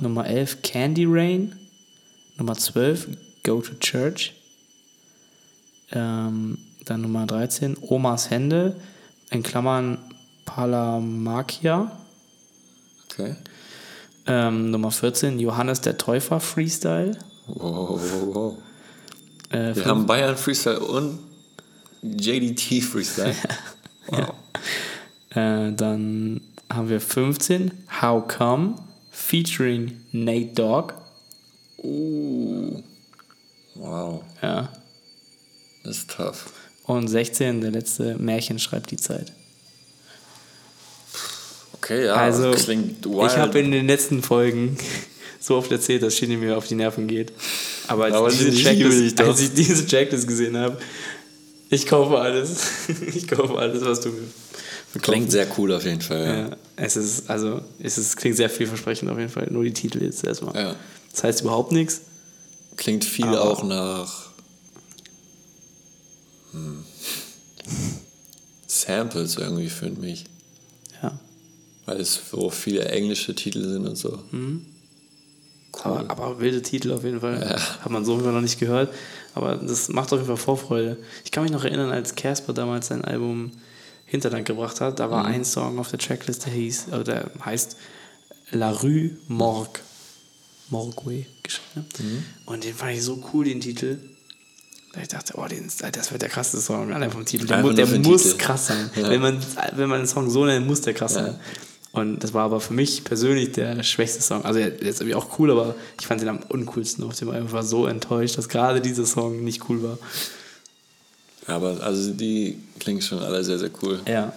Nummer 11 Candy Rain. Nummer 12 Go to Church. Ähm, dann Nummer 13 Omas Hände. In Klammern Palamakia.
Okay.
Ähm, Nummer 14 Johannes der Täufer Freestyle.
Wow, wow, wow.
Äh,
Wir haben Bayern Freestyle und JDT Freestyle. Wow.
Äh, dann haben wir 15 How Come featuring Nate Dogg.
wow.
Ja.
Das ist tough.
Und 16, der letzte Märchen schreibt die Zeit.
Okay, ja,
also,
klingt wild.
ich habe in den letzten Folgen so oft erzählt, dass Shinny mir auf die Nerven geht. Aber als,
Aber
ich, diese Checklist, als ich diese Checklist gesehen habe, ich kaufe alles. ich kaufe alles, was du mir verkaufst.
Klingt sehr cool auf jeden Fall. Ja.
Ja, es ist, also, es ist, klingt sehr vielversprechend auf jeden Fall. Nur die Titel jetzt erstmal.
Ja.
Das heißt überhaupt nichts.
Klingt viel
Aber-
auch nach hm, Samples irgendwie für mich.
Ja.
Weil es so viele englische Titel sind und so.
Aber, aber wilde Titel auf jeden Fall. Hat man so noch nicht gehört. Aber das macht auf jeden Fall Vorfreude. Ich kann mich noch erinnern, als Casper damals sein Album Hinterland gebracht hat, da war
Mhm.
ein Song auf der Tracklist, der hieß, oder der heißt La Rue Morgue. Morgue geschrieben.
Mhm.
Und den fand ich so cool, den Titel. Da Ich dachte, oh, den, das wird der krasseste Song, allein vom Titel. Der, der muss
Titel.
krass sein.
Ja.
Wenn, man, wenn man einen Song so nennt, muss der krass sein. Und das war aber für mich persönlich der schwächste Song. Also der der ist irgendwie auch cool, aber ich fand den am uncoolsten auf dem Album. Ich war so enttäuscht, dass gerade dieser Song nicht cool war.
Aber also die klingen schon alle sehr, sehr cool.
Ja,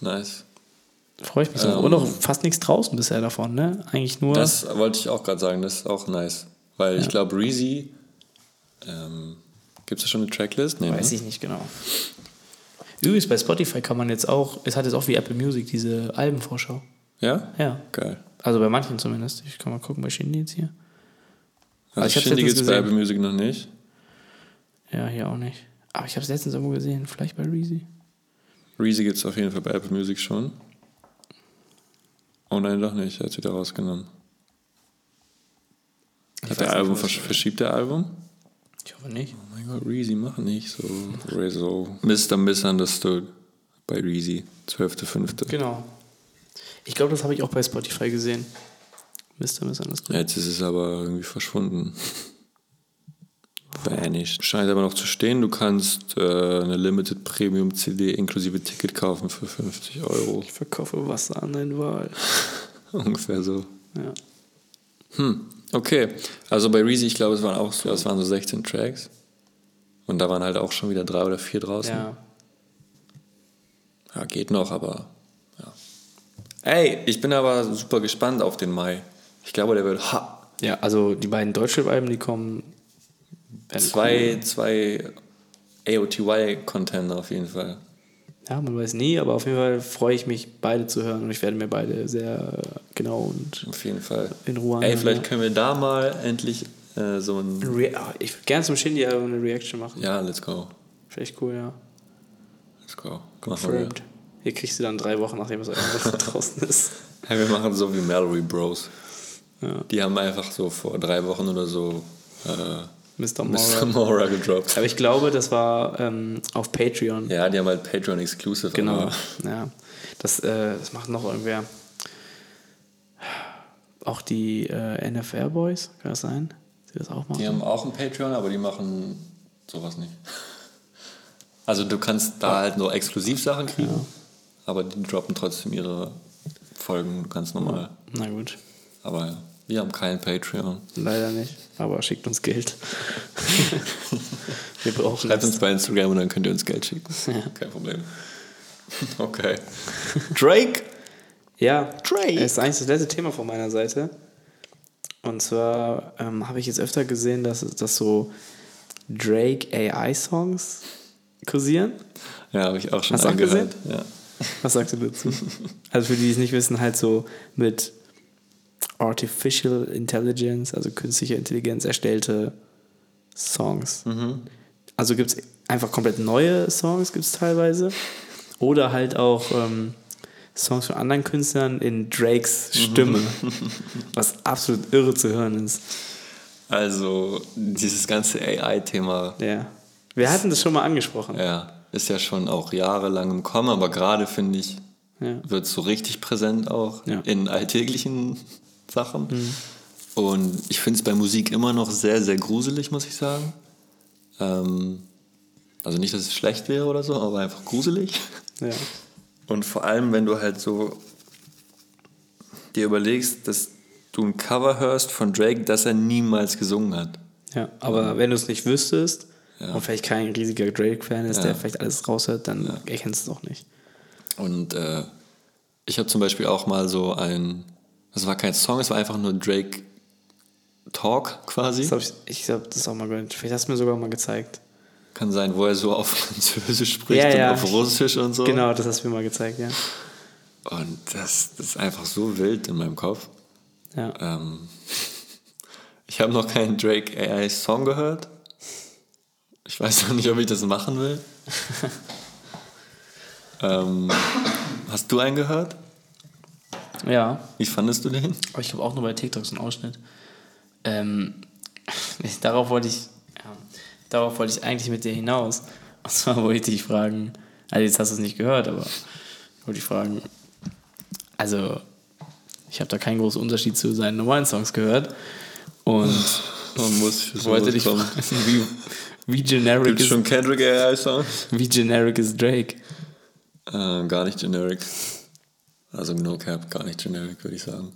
Nice.
freue ich mich so.
Ähm,
Und auch fast nichts draußen bisher davon, ne? Eigentlich nur.
Das wollte ich auch gerade sagen, das ist auch nice. Weil ich glaube, Reezy, ähm, gibt es da schon eine Tracklist? Nee,
weiß
ne?
ich nicht genau. Übrigens, bei Spotify kann man jetzt auch, es hat jetzt auch wie Apple Music diese Albenvorschau.
Ja?
Ja.
Geil.
Also bei manchen zumindest. Ich kann mal gucken, bei Shindy jetzt hier.
Also
ich hab's
Shindy gibt es bei. Apple Music noch nicht.
Ja, hier auch nicht. Aber ich habe es letztens irgendwo gesehen. Vielleicht bei Reezy.
Reezy gibt es auf jeden Fall bei Apple Music schon. Oh nein, doch nicht. Er hat wieder rausgenommen.
Ich
Hat der Album versch verschiebt der Album?
Ich hoffe nicht.
Oh mein Gott, Reezy, mach nicht so. Rezo. Mr. Misunderstood bei Reezy. 12.05.
Genau. Ich glaube, das habe ich auch bei Spotify gesehen. Mr. Misunderstood.
Jetzt ist es aber irgendwie verschwunden. Vanished. Scheint aber noch zu stehen. Du kannst äh, eine Limited Premium CD inklusive Ticket kaufen für 50 Euro.
Ich verkaufe Wasser an deine Wahl.
Ungefähr so.
Ja.
Okay, also bei Reezy, ich glaube, es waren auch so, es waren so 16 Tracks. Und da waren halt auch schon wieder drei oder vier draußen.
ja.
Ja, geht noch, aber ja. Ey, ich bin aber super gespannt auf den Mai. Ich glaube, der wird ha.
Ja, also die beiden Deutschrap-Alben, die kommen.
Zwei,
cool.
zwei AOTY-Contender auf jeden Fall.
Ja, man weiß nie, aber auf jeden Fall freue ich mich, beide zu hören und ich werde mir beide sehr genau und
Auf jeden Fall.
in Ruhe
Ey, vielleicht können wir da mal endlich äh, so ein.
Re ah, ich würde gerne zum Shindy-Album eine Reaction machen.
Ja, let's go.
Vielleicht cool, ja.
Let's go.
Confirmed. Hier kriegst du dann drei Wochen, nachdem es draußen ist.
Hey, wir machen so wie Mallory Bros.
Ja.
Die haben einfach so vor drei Wochen oder so äh,
Mr.
Mr.
Mora.
Mora gedroppt.
Aber ich glaube, das war ähm, auf Patreon.
Ja, die haben halt Patreon Exclusive.
Genau, ja. Das, äh, das macht noch irgendwer. Auch die äh, NFR Boys, kann das sein? Die das auch machen?
Die haben auch ein Patreon, aber die machen sowas nicht. Also du kannst da halt nur Exklusivsachen kriegen, aber die droppen trotzdem ihre Folgen ganz normal.
Na gut,
Aber ja, wir haben kein Patreon.
leider nicht. Aber schickt uns Geld. Wir brauchen
Schreibt uns bei Instagram und dann könnt ihr uns Geld schicken.
Ja.
Kein Problem. Okay. Drake?
Ja,
Drake.
das ist eigentlich das letzte Thema von meiner Seite. Und zwar ähm, habe ich jetzt öfter gesehen, dass, dass so Drake AI-Songs kursieren.
Ja, habe ich auch schon
Hast du auch
angehört. Ja.
Was sagst du dazu? Also für die, die es nicht wissen, halt so mit Artificial Intelligence, also künstlicher Intelligenz erstellte Songs. Also gibt es einfach komplett neue Songs, gibt es teilweise. Oder halt auch ähm, Songs von anderen Künstlern in Drakes Stimme. was absolut irre zu hören ist.
Also, dieses ganze AI-Thema,
Ja. Wir hatten das schon mal angesprochen.
ja, ist ja schon auch jahrelang im Kommen, aber gerade finde ich,
Ja.
wird so richtig präsent auch
Ja.
in alltäglichen Sachen. Und ich finde es bei Musik immer noch sehr, sehr gruselig, muss ich sagen. Ähm, also nicht, dass es schlecht wäre oder so, aber einfach gruselig.
Ja.
Und vor allem, wenn du halt so dir überlegst, dass du ein Cover hörst von Drake, das er niemals gesungen hat.
ja. Aber wenn du es nicht wüsstest
Ja.
und vielleicht kein riesiger Drake-Fan ist,
Ja.
der vielleicht alles raushört, dann erkennst du es auch nicht.
Und äh, ich habe zum Beispiel auch mal so ein, das war kein Song, es war einfach nur Drake Talk quasi.
Das hab ich ich glaube, das ist auch mal gehört. Vielleicht hast du mir sogar mal gezeigt.
Kann sein, wo er so auf Französisch spricht
Ja,
und
ja.
auf Russisch und so.
Genau, das hast du mir mal gezeigt, ja.
Und das, das ist einfach so wild in meinem Kopf.
Ja.
Ähm, ich habe noch keinen Drake AI Song gehört. Ich weiß noch nicht, ob ich das machen will. ähm, hast du einen gehört?
Ja.
Wie fandest du den?
Aber ich glaube auch nur bei TikTok so einen Ausschnitt. Ähm, ich- darauf wollte ich, ja, darauf wollte ich eigentlich mit dir hinaus. Und zwar wollte ich dich fragen, also jetzt hast du es nicht gehört, aber ich wollte dich fragen, also ich habe da keinen großen Unterschied zu seinen normalen Songs gehört und
Man muss für
wollte dich fragen, wie, wie generic
Gibt
ist,
schon Kendrick AI Songs?
wie generic ist Drake?
Äh, gar nicht generic. Also no cap, gar nicht generic, würde ich sagen.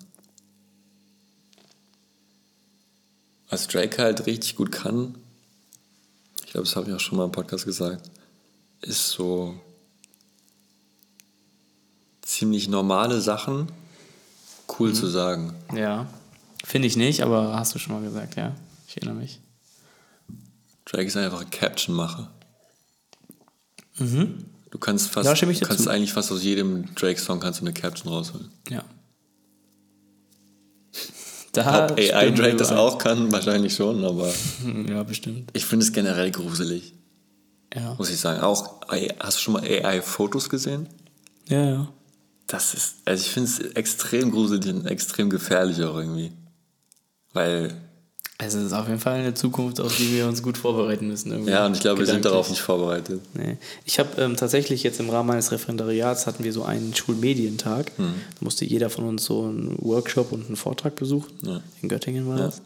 Was Drake halt richtig gut kann, ich glaube, das habe ich auch schon mal im Podcast gesagt, ist so ziemlich normale Sachen cool zu sagen.
Ja, finde ich nicht, aber hast du schon mal gesagt, ja. Ich erinnere mich.
Drake ist einfach ein Caption-Macher. Du kannst fast.
Da stimme ich
kannst eigentlich fast aus jedem Drake-Song kannst du eine Caption rausholen.
Ja. Da
Ob AI Drake das auch kann, wahrscheinlich schon, aber
Ja, bestimmt.
ich finde es generell gruselig,
Ja.
muss ich sagen. Auch, hast du schon mal AI-Fotos gesehen?
Ja, ja.
Das ist, also ich finde es extrem gruselig und extrem gefährlich auch irgendwie. Weil,
es ist auf jeden Fall eine Zukunft, auf die wir uns gut vorbereiten müssen. irgendwie.
ja, und ich glaube, wir sind darauf nicht vorbereitet.
Nee. Ich habe ähm, tatsächlich jetzt im Rahmen meines Referendariats hatten wir so einen Schulmedientag.
Mhm.
Da musste jeder von uns so einen Workshop und einen Vortrag besuchen.
Ja.
In Göttingen war
Ja.
das.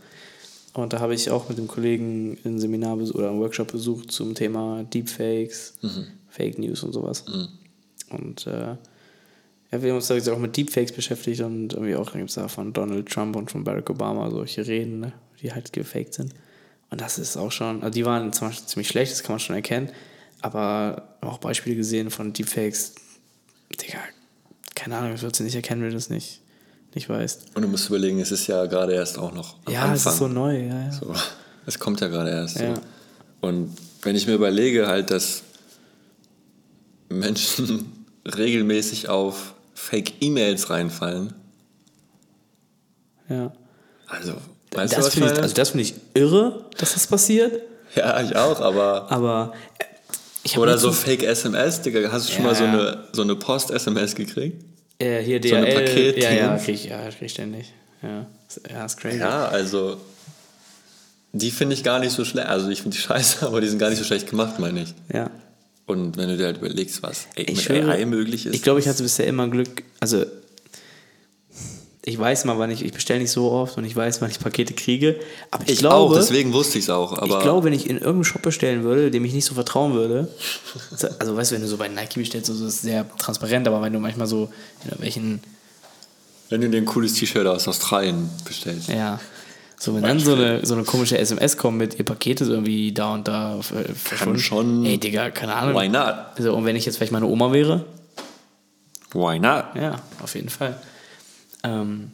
Und da habe ich auch mit dem Kollegen ein Seminar oder einen Workshop besucht zum Thema Deepfakes,
Mhm.
Fake News und sowas. Und äh, ja, wir haben uns da auch mit Deepfakes beschäftigt und irgendwie auch gibt es da von Donald Trump und von Barack Obama solche Reden, ne, die halt gefaked sind. Und das ist auch schon, also die waren zum Beispiel ziemlich schlecht, das kann man schon erkennen, aber auch Beispiele gesehen von Deepfakes, Digga, keine Ahnung, das wird sie nicht erkennen, wenn du das nicht, nicht weißt.
Und du musst überlegen, es ist ja gerade erst auch noch am
ja,
Anfang.
es ist so neu, ja, ja.
So, es kommt ja gerade erst.
Ja.
So. Und wenn ich mir überlege, halt, dass Menschen regelmäßig auf Fake-E-Mails reinfallen,
ja.
also, weißt
Das finde ich, also das finde ich irre, dass das passiert,
Ja, ich auch, aber.
aber ich
Oder
letztens-
so Fake-SMS, Digga. Hast du schon
Ja,
mal so
ja.
eine, so eine Post-SMS gekriegt?
Äh, hier
So eine
DHL,
Paket-
ja, ja, krieg ich, ja, krieg ich ständig. Ja, ja ist crazy.
Ja, also. Die finde ich gar nicht so schlecht. Also, ich finde die scheiße, aber die sind gar nicht so schlecht gemacht, meine ich.
Ja.
Und wenn du dir halt überlegst, was ey, mit
schwöre,
AI möglich ist.
Ich glaube, ich hatte bisher immer Glück. Also, ich weiß mal, wann ich, ich bestelle nicht so oft und ich weiß, wann ich Pakete kriege. Aber ich,
ich
glaube,
auch, deswegen wusste ich es auch.
Ich glaube, wenn ich in irgendeinem Shop bestellen würde, dem ich nicht so vertrauen würde, also weißt du, wenn du so bei Nike bestellst, so ist es sehr transparent, aber wenn du manchmal so in irgendwelchen,
wenn du dir ein cooles T-Shirt aus Australien bestellst.
ja, so wenn dann so eine, so eine komische SMS kommt mit ihr Paket ist irgendwie da und da ver- verschwunden.
schon-
Ey, Digga, keine Ahnung.
Why not?
Also, und wenn ich jetzt vielleicht meine Oma wäre,
Why not?
Ja, auf jeden Fall. Ähm,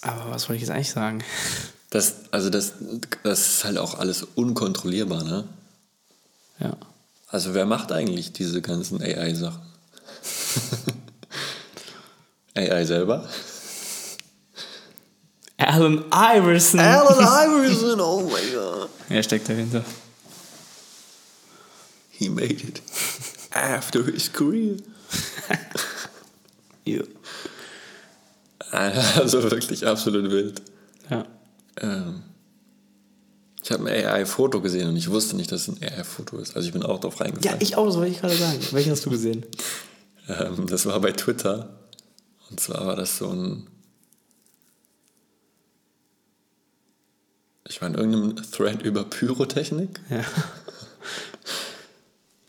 aber was wollte ich jetzt eigentlich sagen?
Das, also das, das ist halt auch alles unkontrollierbar, ne?
Ja.
Also wer macht eigentlich diese ganzen AI-Sachen? AI selber?
Alan Iverson.
Iverson, oh my god.
Er steckt dahinter.
He made it. After his career.
Ja.
Also wirklich absolut wild.
ja.
Ähm, ich habe ein AI-Foto gesehen und ich wusste nicht, dass es ein AI-Foto ist. Also ich bin auch drauf
Ja,
reingefallen.
ich auch, das wollte ich gerade sagen. Welchen hast du gesehen?
Ähm, das war bei Twitter. Und zwar war das so ein. Ich war in irgendeinem Thread über Pyrotechnik.
Ja.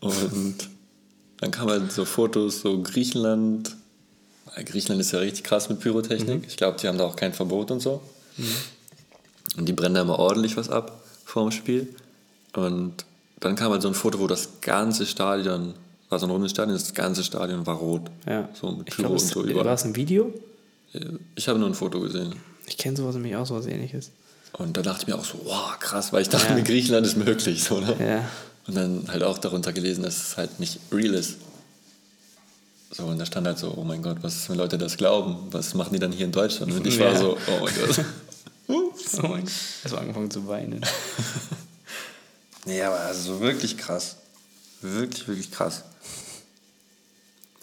Und dann kamen halt so Fotos, so Griechenland. Griechenland ist ja richtig krass mit Pyrotechnik. Ich glaube, die haben da auch kein Verbot und so. Und die brennen da immer ordentlich was ab vorm Spiel. Und dann kam halt so ein Foto, wo das ganze Stadion, war so ein rundes Stadion, das ganze Stadion war rot.
ja.
So mit
ich
Pyro
glaube,
und so
war
überall.
es ein Video?
Ich habe nur ein Foto gesehen.
Ich kenne sowas nämlich auch, sowas ähnliches.
Und da dachte ich mir auch so, wow, krass, weil ich dachte
Ja.
mir, Griechenland ist möglich. So, ne?
Ja.
Und dann halt auch darunter gelesen, dass es halt nicht real ist. So, und da stand halt so, oh mein Gott, was ist, wenn Leute das glauben? Was machen die dann hier in Deutschland? Und ich war
Ja.
so, oh mein Gott.
Oh mein Gott. Habe angefangen zu weinen.
nee, aber also wirklich krass. Wirklich, wirklich krass.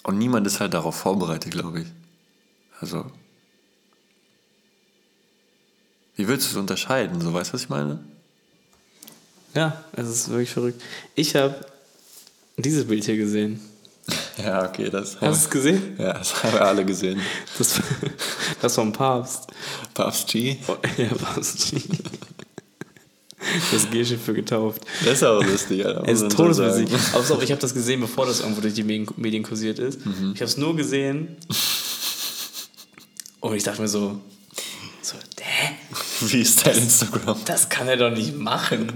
Und niemand ist halt darauf vorbereitet, glaube ich. Also. Wie willst du es unterscheiden? So, weißt du, was ich meine?
Ja, es ist wirklich verrückt. Ich habe dieses Bild hier gesehen.
Ja, okay, das
Hast du es gesehen?
Ja, das haben wir alle gesehen.
Das, das vom Papst.
Papst G.
Oh, ja, Papst. Das G-Schiff für getauft.
Das ist auch lustig, Alter.
Es ist. Aber pass auf, ich habe das gesehen, bevor das irgendwo durch die Medien, Medien kursiert ist.
Mhm.
Ich habe es nur gesehen. Und ich dachte mir so, so, hä?
Wie ist dein Instagram?
Das kann er doch nicht machen.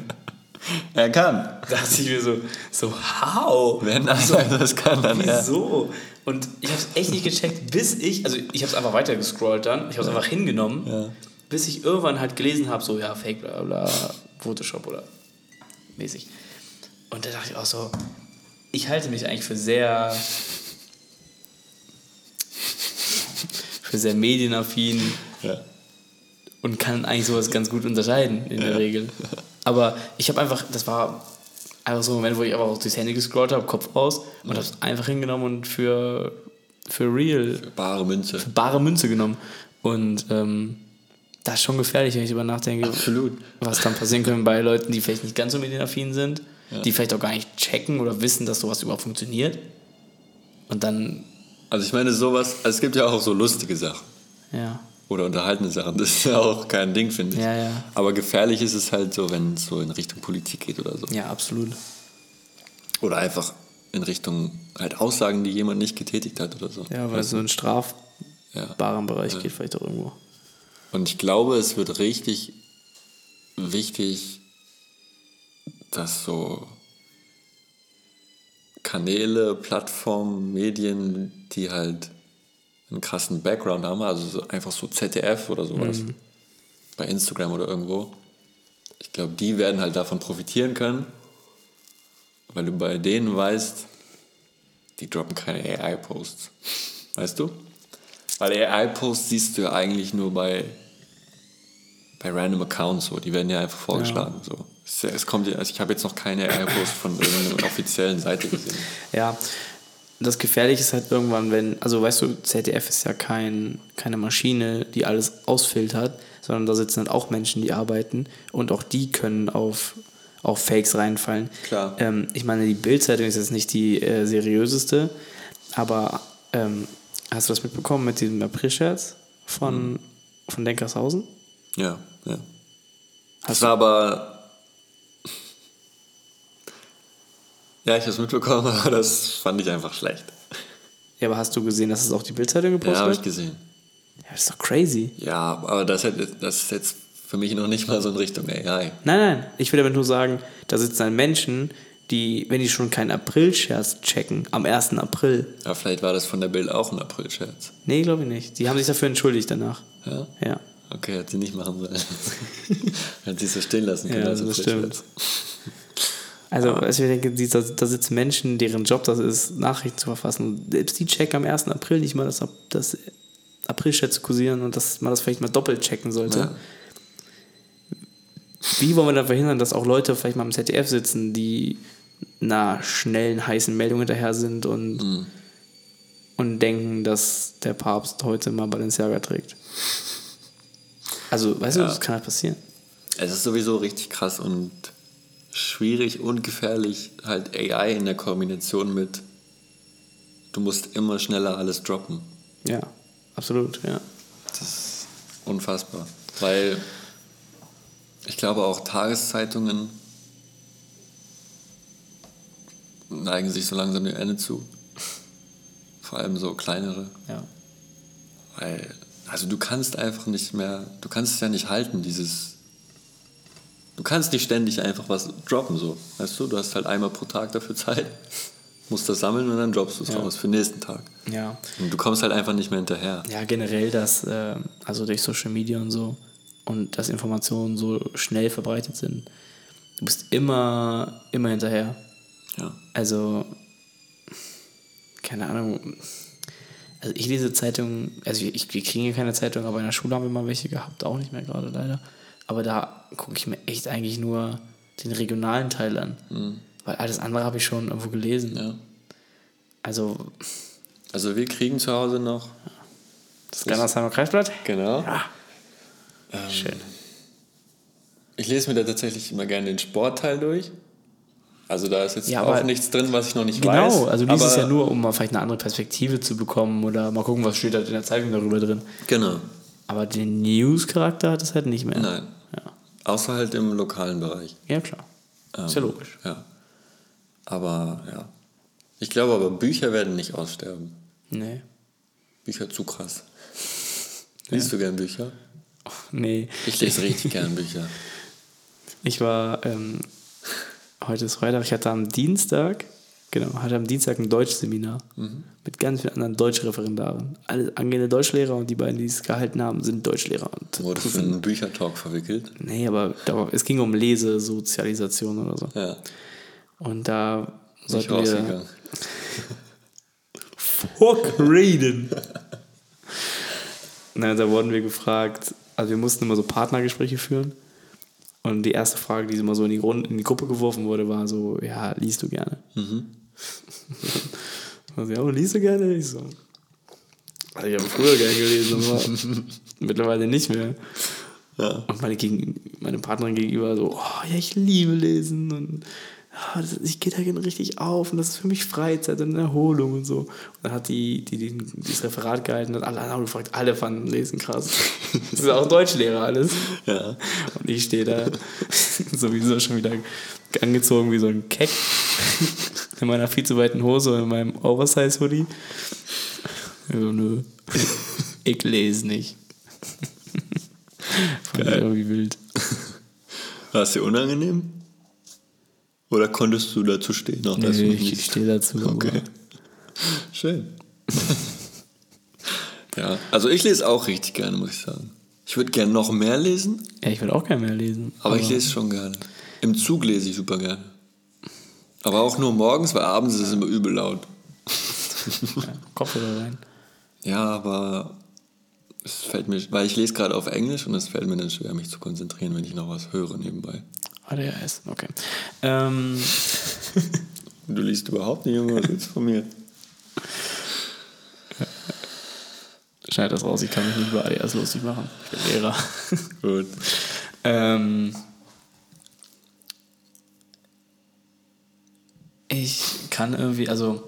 Er kann.
Da dachte ich mir so, so, how?
Wenn einer das kann, dann.
Wieso? Und ich habe es echt nicht gecheckt, bis ich, also ich habe es einfach weiter gescrollt dann, ich habe es einfach hingenommen,
Ja.
bis ich irgendwann halt gelesen habe, so, ja, Fake, bla bla, Photoshop oder mäßig. Und da dachte ich auch so, ich halte mich eigentlich für sehr, für sehr medienaffin
Ja.
und kann eigentlich sowas ganz gut unterscheiden in der Regel. Aber ich habe einfach, das war einfach so ein Moment, wo ich einfach auch durchs Handy gescrollt habe, Kopf aus und habe es einfach hingenommen und für, für real,
Bare Münze.
bare Münze genommen. Und ähm, das ist schon gefährlich, wenn ich darüber nachdenke,
Absolut.
was dann passieren könnte bei Leuten, die vielleicht nicht ganz so medienaffin sind, die vielleicht auch gar nicht checken oder wissen, dass sowas überhaupt funktioniert. Und dann,
Also ich meine sowas, also es gibt ja auch so lustige Sachen
ja,
oder unterhaltende Sachen. Das ist ja auch kein Ding, finde ich.
Ja, ja.
Aber gefährlich ist es halt so, wenn es so in Richtung Politik geht oder so.
ja, absolut.
Oder einfach in Richtung halt Aussagen, die jemand nicht getätigt hat oder so.
Ja, weil es so in strafbaren
Ja.
Bereich geht vielleicht auch irgendwo.
Und ich glaube, es wird richtig wichtig, dass so Kanäle, Plattformen, Medien, die halt einen krassen Background haben, also so einfach so ZDF oder sowas, bei Instagram oder irgendwo, ich glaube, die werden halt davon profitieren können, weil du bei denen weißt, die droppen keine AI-Posts. Weißt du? Weil AI-Posts siehst du ja eigentlich nur bei, bei random Accounts so. Die werden ja einfach vorgeschlagen. So. Es, es kommt, ja- also ich habe jetzt noch keine AI-Post von irgendeiner offiziellen Seite gesehen.
Ja, das Gefährliche ist halt irgendwann, wenn, also weißt du, ZDF ist ja kein, keine Maschine, die alles ausfiltert, sondern da sitzen halt auch Menschen, die arbeiten und auch die können auf, auf Fakes reinfallen.
Klar.
Ähm, ich meine, die Bildzeitung ist jetzt nicht die äh, seriöseste, aber ähm, hast du das mitbekommen mit diesem April-Scherz von, von Denkershausen?
Ja, ja. Das
Hast
war aber. Ja, ich habe es mitbekommen, aber das fand ich einfach schlecht.
Ja, aber hast du gesehen, dass es auch die Bildzeitung
Ja,
gepostet
habe ich
hat?
gesehen.
Ja, das ist doch crazy.
Ja, aber das, hat- das ist jetzt für mich noch nicht mal so in Richtung AI.
Nein, nein, ich will damit nur sagen, da sitzen dann Menschen, die, wenn die schon keinen April-Scherz checken, am 1. April.
Ja, vielleicht war das von der Bild auch ein April-Scherz.
Nee, glaube ich nicht. Die haben sich dafür entschuldigt danach.
Ja?
Ja.
Okay, hat sie nicht machen sollen. hat sie so stehen lassen können
Ja,
als
das
April-Scherz.
Also, also ich denke, da, da sitzen Menschen, deren Job das ist, Nachrichten zu verfassen. Selbst die checken am 1. April nicht mal, dass das April-Scherz kursieren und dass man das vielleicht mal doppelt checken sollte.
Ja.
Wie wollen wir dann verhindern, dass auch Leute vielleicht mal im ZDF sitzen, die einer schnellen, heißen Meldung hinterher sind und und denken, dass der Papst heute mal Balenciaga trägt. Also, weißt du,
Ja.
das kann halt passieren.
Es ist sowieso richtig krass und schwierig und gefährlich, halt AI in der Kombination mit, du musst immer schneller alles droppen.
Ja, absolut, ja.
Das ist unfassbar. Weil ich glaube auch Tageszeitungen neigen sich so langsam dem Ende zu. Vor allem so kleinere.
ja.
Weil, also du kannst einfach nicht mehr, du kannst es ja nicht halten, dieses. Du kannst nicht ständig einfach was droppen, so. Weißt du, du hast halt einmal pro Tag dafür Zeit, musst das sammeln und dann droppst du es
Ja.
raus für den nächsten Tag.
Ja,
Und du kommst halt einfach nicht mehr hinterher.
ja generell das, äh, also durch Social Media und so und dass Informationen so schnell verbreitet sind. Du bist immer, immer hinterher.
Ja.
Also, keine Ahnung. Also ich lese Zeitungen, also ich, wir kriegen hier keine Zeitung, aber in der Schule haben wir mal welche gehabt, auch nicht mehr gerade leider. Aber da gucke ich mir echt eigentlich nur den regionalen Teil an. Weil alles andere habe ich schon irgendwo gelesen.
ja.
Also
Also wir kriegen zu Hause noch.
das Gandersheimer Kreisblatt.
Genau.
Schön.
Ich lese mir da tatsächlich immer gerne den Sportteil durch. Also da ist jetzt
Ja,
auch nichts drin, was ich noch nicht weiß.
Genau, also liest es ja nur, um mal vielleicht eine andere Perspektive zu bekommen oder mal gucken, was steht halt in der Zeitung darüber drin.
Genau.
Aber den News-Charakter hat es halt nicht mehr.
Nein.
Ja,
Außer halt im lokalen Bereich.
ja klar. Ist ja
Ähm,
logisch.
Ja. Aber ja. Ich glaube aber, Bücher werden nicht aussterben.
Nee.
Bücher zu krass. Liest du gern Bücher?
Nee.
Ich lese richtig gern Bücher.
Ich war, ähm, heute ist Freitag, ich hatte am Dienstag, genau, hatte am Dienstag ein Deutschseminar mit ganz vielen anderen Deutschreferendaren. Alle angehende Deutschlehrer und die beiden, die es gehalten haben, sind Deutschlehrer. Und
Wurdest du in einen Büchertalk verwickelt?
nee, aber es ging um Lesesozialisation oder so.
Ja.
Und da
Nicht
sollten wir
rausgegangen.
Fuck reden. Na, da wurden wir gefragt, also wir mussten immer so Partnergespräche führen. Und die erste Frage, die immer so in die, Grund, in die Gruppe geworfen wurde, war so, ja, liest du gerne? Also, ja, liest du gerne? Ich so, also ich habe früher gerne gelesen, aber mittlerweile nicht mehr.
Ja.
Und meine, Gegen meine Partnerin gegenüber so, oh, ja, ich liebe lesen und ja, das, ich gehe da gerne richtig auf und das ist für mich Freizeit und Erholung und so. Und dann hat die, die, die dieses Referat gehalten und alle haben gefragt, alle fanden Lesen krass. Das ist auch Deutschlehrer alles.
Ja.
Und ich stehe da sowieso schon wieder angezogen wie so ein Keck in meiner viel zu weiten Hose und in meinem Oversize-Hoodie. Also, nö, ich lese nicht. Fand ich irgendwie wild.
War es dir unangenehm? Oder konntest du dazu stehen? Auch
Nee, ich
nicht-
stehe dazu.
Okay.
aber-
Schön. ja, also ich lese auch richtig gerne, muss ich sagen. Ich würde gerne noch mehr lesen,
Ja, ich würde auch gerne mehr lesen.
aber, ich lese schon gerne. Im Zug lese ich super gerne. Aber auch nur morgens, weil abends ist es immer übel laut.
Ja, Kopfhörer rein.
Ja, aber es fällt mir, weil ich lese gerade auf Englisch und es fällt mir dann schwer, mich zu konzentrieren, wenn ich noch was höre nebenbei.
ADHS, okay. Ähm,
Du liest überhaupt nicht, Junge, was willst du von mir?
schneid das raus, ich kann mich nicht über ADHS lustig machen. Ich bin Lehrer.
Gut.
ähm, ich kann irgendwie, also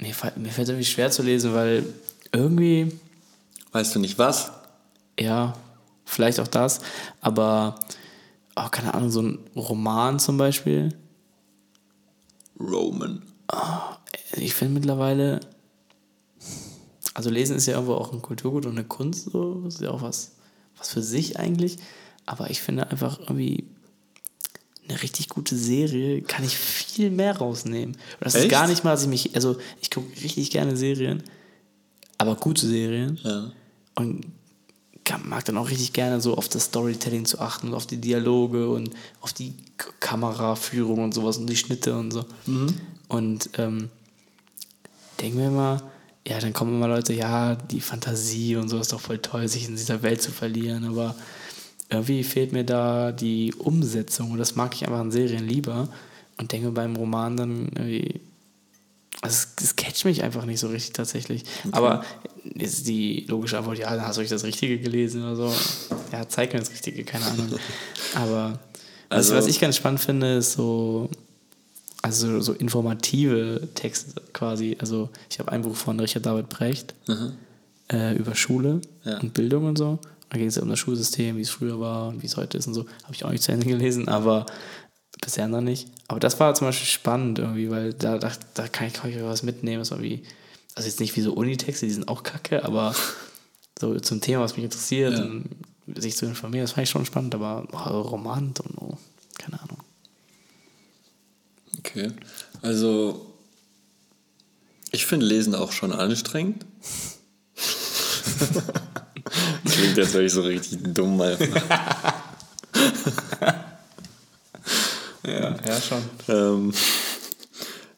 mir, mir fällt irgendwie schwer zu lesen, weil irgendwie,
Weißt du nicht was?
ja, vielleicht auch das, aber, oh, keine Ahnung, so ein Roman zum Beispiel.
Roman.
Ich finde mittlerweile, also Lesen ist ja irgendwo auch ein Kulturgut und eine Kunst, so, das ist ja auch was, was für sich eigentlich. Aber ich finde einfach irgendwie eine richtig gute Serie kann ich viel mehr rausnehmen. Und das ist
Echt?
gar nicht mal, dass ich mich, also ich gucke richtig gerne Serien, aber gute Serien
Ja.
und kann, mag dann auch richtig gerne so auf das Storytelling zu achten und auf die Dialoge und auf die K Kameraführung und sowas und die Schnitte und so. Und ähm, denken wir mal, ja, dann kommen immer Leute, ja, die Fantasie und so ist doch voll toll, sich in dieser Welt zu verlieren, aber irgendwie fehlt mir da die Umsetzung und das mag ich einfach an Serien lieber und denke beim Roman dann irgendwie, Also es, es catcht mich einfach nicht so richtig tatsächlich. Aber ist die logische Antwort, ja, dann hast du euch das Richtige gelesen oder so. Ja, zeig mir das Richtige, keine Ahnung. Aber was,
Also-
was ich ganz spannend finde, ist so, also so informative Texte quasi. Also ich habe ein Buch von Richard David Brecht äh, über Schule
Ja.
und Bildung und so. Da ging es ja um das Schulsystem, wie es früher war und wie es heute ist und so. Habe ich auch nicht zu Ende gelesen, aber bisher noch nicht. Aber das war zum Beispiel spannend irgendwie, weil da, da, da kann, ich, kann ich was mitnehmen. Das war wie, also jetzt nicht wie so Unitexte, die sind auch kacke, aber so zum Thema, was mich interessiert
Ja.
und sich zu informieren, das fand ich schon spannend, aber oh, Roman und so, keine Ahnung.
Okay. Also, ich finde Lesen auch schon anstrengend. Klingt jetzt wirklich so richtig dumm.
Ja, ja schon.
ähm,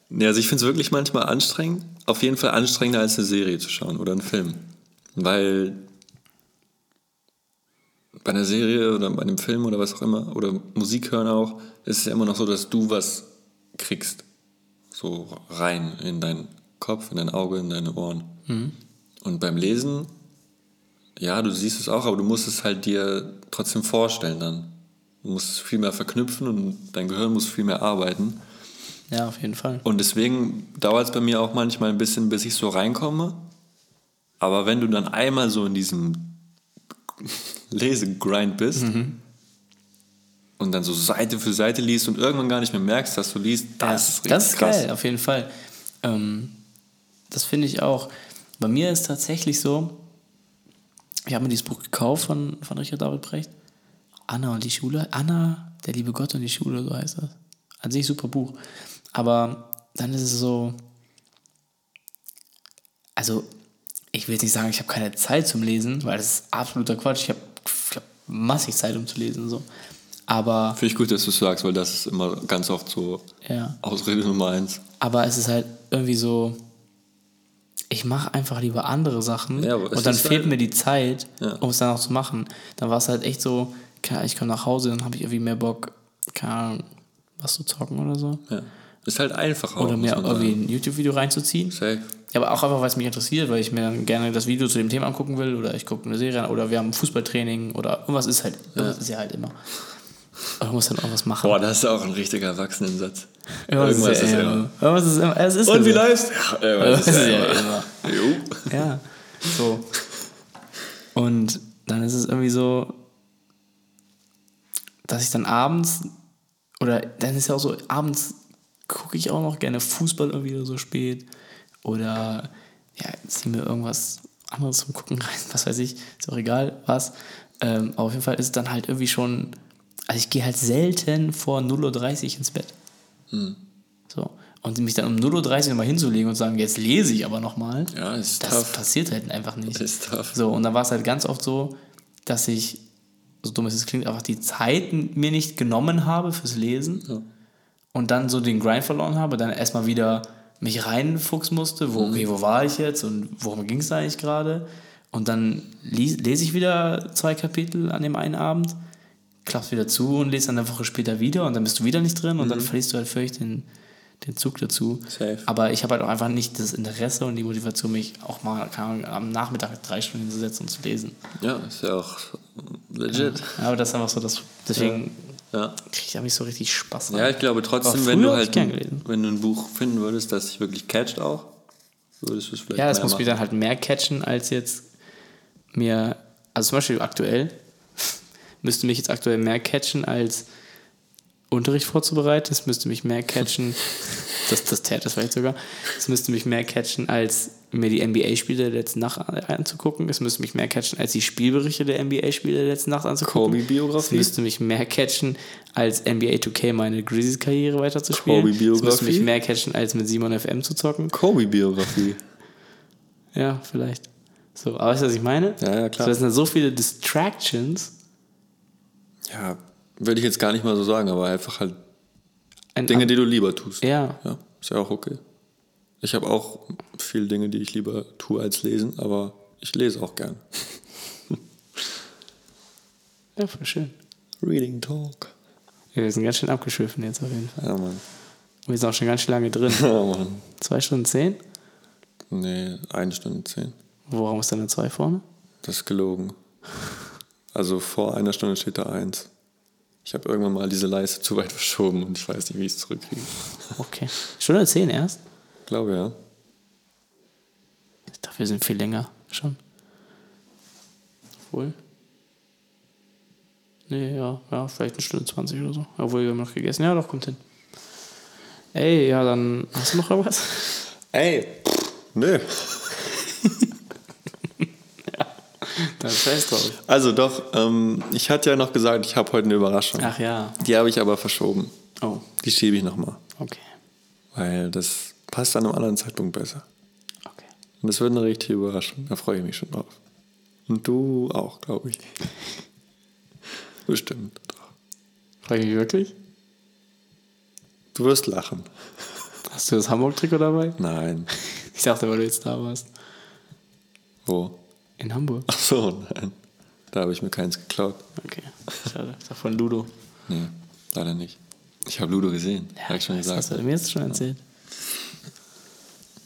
ja, also ich finde es wirklich manchmal anstrengend. Auf jeden Fall anstrengender als eine Serie zu schauen oder einen Film. Weil bei einer Serie oder bei einem Film oder was auch immer, oder Musik hören auch, ist es ja immer noch so, dass du was kriegst. So rein in deinen Kopf, in dein Auge, in deine Ohren. Und beim Lesen, ja, du siehst es auch, aber du musst es halt dir trotzdem vorstellen dann. Du musst es viel mehr verknüpfen und dein Gehirn muss viel mehr arbeiten.
Ja, auf jeden Fall.
Und deswegen dauert es bei mir auch manchmal ein bisschen, bis ich so reinkomme. Aber wenn du dann einmal so in diesem Lesegrind bist und dann so Seite für Seite liest und irgendwann gar nicht mehr merkst, dass du liest, das ist richtig
das ist
krass.
geil, auf jeden Fall. Ähm, das finde ich auch. Bei mir ist tatsächlich so, ich habe mir dieses Buch gekauft von, von Richard David Brecht. Anna und die Schule. Anna, der liebe Gott und die Schule, so heißt das. An sich super Buch. Aber dann ist es so, also ich will jetzt nicht sagen, ich habe keine Zeit zum Lesen, weil das ist absoluter Quatsch. Ich habe hab massig Zeit, um zu lesen. So. Aber
Finde ich gut, dass du es sagst, weil das ist immer ganz oft so
ja.
Ausrede Nummer eins.
Aber es ist halt irgendwie so, ich mache einfach lieber andere Sachen
Ja,
und dann fehlt
halt-
mir die Zeit,
Ja.
um es dann auch zu machen. Dann war es halt echt so, Ahnung, ich komme nach Hause, dann habe ich irgendwie mehr Bock, keine Ahnung, was zu zocken oder so.
Ja. Ist halt einfach auch.
Oder mir irgendwie ein YouTube-Video reinzuziehen.
Safe.
Ja, aber auch einfach, weil es mich interessiert, weil ich mir dann gerne das Video zu dem Thema angucken will oder ich gucke eine Serie an oder wir haben Fußballtraining oder irgendwas ist halt, irgendwas ist ja halt immer. Und du musst dann irgendwas machen.
Boah, das ist auch ein richtiger Erwachsenensatz.
irgendwas, ist ja immer. Irgendwas ist immer. Es ist
Und wie läuft's? Ja, irgendwas ist
ist
ja immer. Jo.
Ja, so. Und dann ist es irgendwie so, dass ich dann abends, oder dann ist ja auch so, abends gucke ich auch noch gerne Fußball irgendwie so spät. Oder ja, zieh mir irgendwas anderes zum Gucken rein, was weiß ich, ist auch egal, was. Ähm, aber auf jeden Fall ist es dann halt irgendwie schon, also ich gehe halt selten vor 0.30 Uhr ins Bett. So. Und mich dann um 0.30 Uhr nochmal hinzulegen und sagen, jetzt lese ich aber nochmal,
Ja, ist
das
tough.
passiert halt einfach nicht.
Ist tough.
So, und dann war es halt ganz oft so, dass ich, so dumm es es klingt, einfach die Zeit mir nicht genommen habe fürs Lesen und dann so den Grind verloren habe, dann erstmal wieder mich reinfuchsen musste, wo, okay, wo war ich jetzt und worum ging es da eigentlich gerade? Und dann lese ich wieder zwei Kapitel an dem einen Abend, klappst wieder zu und lese dann eine Woche später wieder und dann bist du wieder nicht drin und dann verlierst du halt völlig den, den Zug dazu.
Safe.
Aber ich habe halt auch einfach nicht das Interesse und die Motivation, mich auch mal Ahnung, am Nachmittag drei Stunden hinzusetzen und zu lesen.
Ja, ist ja auch legit.
Ja, aber das ist einfach so, dass, deswegen
Ja.
kriege ich da nicht so richtig Spaß dran.
Ja, ich glaube trotzdem, wenn du halt
gelesen.
wenn du ein Buch finden würdest, das dich wirklich catcht auch, würdest du es vielleicht
Ja, es muss
machen.
mich dann halt mehr catchen, als jetzt mir, also zum Beispiel aktuell, müsste mich jetzt aktuell mehr catchen, als Unterricht vorzubereiten. Es müsste mich mehr catchen, das, das täte es vielleicht sogar, es müsste mich mehr catchen, als mir die NBA-Spiele der letzten Nacht an- anzugucken. Es müsste mich mehr catchen, als die Spielberichte der NBA-Spiele der letzten Nacht anzugucken.
Kobe-Biografie?
Es müsste mich mehr catchen, als NBA 2K meine Grizzlies-Karriere weiterzuspielen.
Kobe-Biografie?
Es müsste mich mehr catchen, als mit Simon FM zu zocken.
Kobe-Biografie.
Ja, vielleicht. So, aber weißt du, was ich meine?
Ja, ja, klar.
So, das sind so viele Distractions.
Ja, würde ich jetzt gar nicht mal so sagen, aber einfach halt
Ein,
Dinge, die du lieber tust.
Ja.
Ja, ist ja auch okay. Ich habe auch viele Dinge, die ich lieber tue als lesen, aber ich lese auch gern.
ja, voll schön.
Reading Talk.
Ja, wir sind ganz schön abgeschwiffen jetzt auf jeden Fall.
Ja, Mann.
Wir sind auch schon ganz schön lange drin.
Oh Mann.
Zwei Stunden zehn?
Nee, eine Stunde zehn.
Warum ist da eine zwei vorne?
Das ist gelogen. Also vor einer Stunde steht da eins. Ich habe irgendwann mal diese Leiste zu weit verschoben und ich weiß nicht, wie ich es zurückkriege.
Okay. Stunde zehn erst?
Glaube ja.
Ich dachte, wir sind viel länger schon. Obwohl. Nee, ja, ja, vielleicht eine Stunde 20 oder so. Obwohl, wir haben noch gegessen. Ja, doch, kommt hin. Ey, ja, dann hast du noch was?
Ey, nö.
Dann scheiß drauf.
Also doch, ähm, ich hatte ja noch gesagt, ich habe heute eine Überraschung.
Ach ja.
Die habe ich aber verschoben.
Oh,
Die schiebe ich nochmal.
okay.
Weil das passt an einem anderen Zeitpunkt besser.
Okay.
Und das wird eine richtige Überraschung. Da freue ich mich schon drauf. Und du auch, glaube ich. Bestimmt.
Frage ich wirklich?
Du wirst lachen.
Hast du das Hamburg-Trikot dabei?
Nein.
Ich dachte, weil du jetzt da warst.
Wo?
In Hamburg.
Ach so, nein. Da habe ich mir keins geklaut.
Okay. Schade. Ich dachte von Ludo.
Nee, leider nicht. Ich habe Ludo gesehen.
Ja,
habe ich schon
weiß, Hast
gesagt.
du mir jetzt schon erzählt?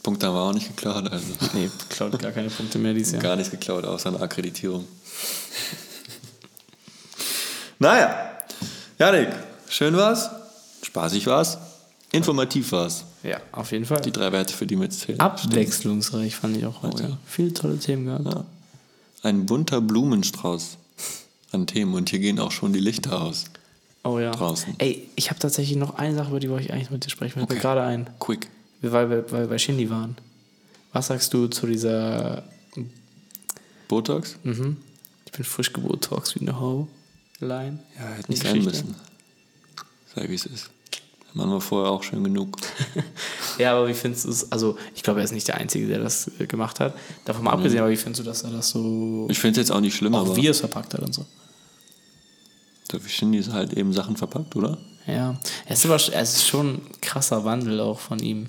Punkte haben wir auch nicht geklaut, also.
Nee, klaut gar keine Punkte mehr dieses Jahr.
Gar nichts geklaut, außer eine Akkreditierung. naja, Janik, schön war's, spaßig war's, informativ war's.
Ja, auf jeden Fall.
Die drei Werte, für die wir jetzt zählen.
Abwechslungsreich fand ich auch heute.
ja.
Viele tolle Themen gehabt.
Ja. Ein bunter Blumenstrauß an Themen und hier gehen auch schon die Lichter aus.
Oh ja.
Draußen.
Ey, ich habe tatsächlich noch eine Sache, über die wollte ich eigentlich mit dir sprechen. Mir
Okay.
gerade ein.
Quick.
Weil wir, weil wir bei Shindy waren. Was sagst du zu dieser
Botox?
Mhm. Ich bin frisch talks wie eine Ho Line?
Ja, hätte nicht sein müssen. Sei wie es ist. Mann war vorher auch schön genug.
Ja, aber wie findest du es? Also, ich glaube, er ist nicht der Einzige, der das äh, gemacht hat. Davon mal abgesehen, aber wie findest du, dass er das so.
Ich finde es jetzt auch nicht schlimm,
auch
aber
wie er es verpackt hat und so?
der Shindy ist halt eben Sachen verpackt, oder?
Ja, es ist, aber, es ist schon ein krasser Wandel auch von ihm.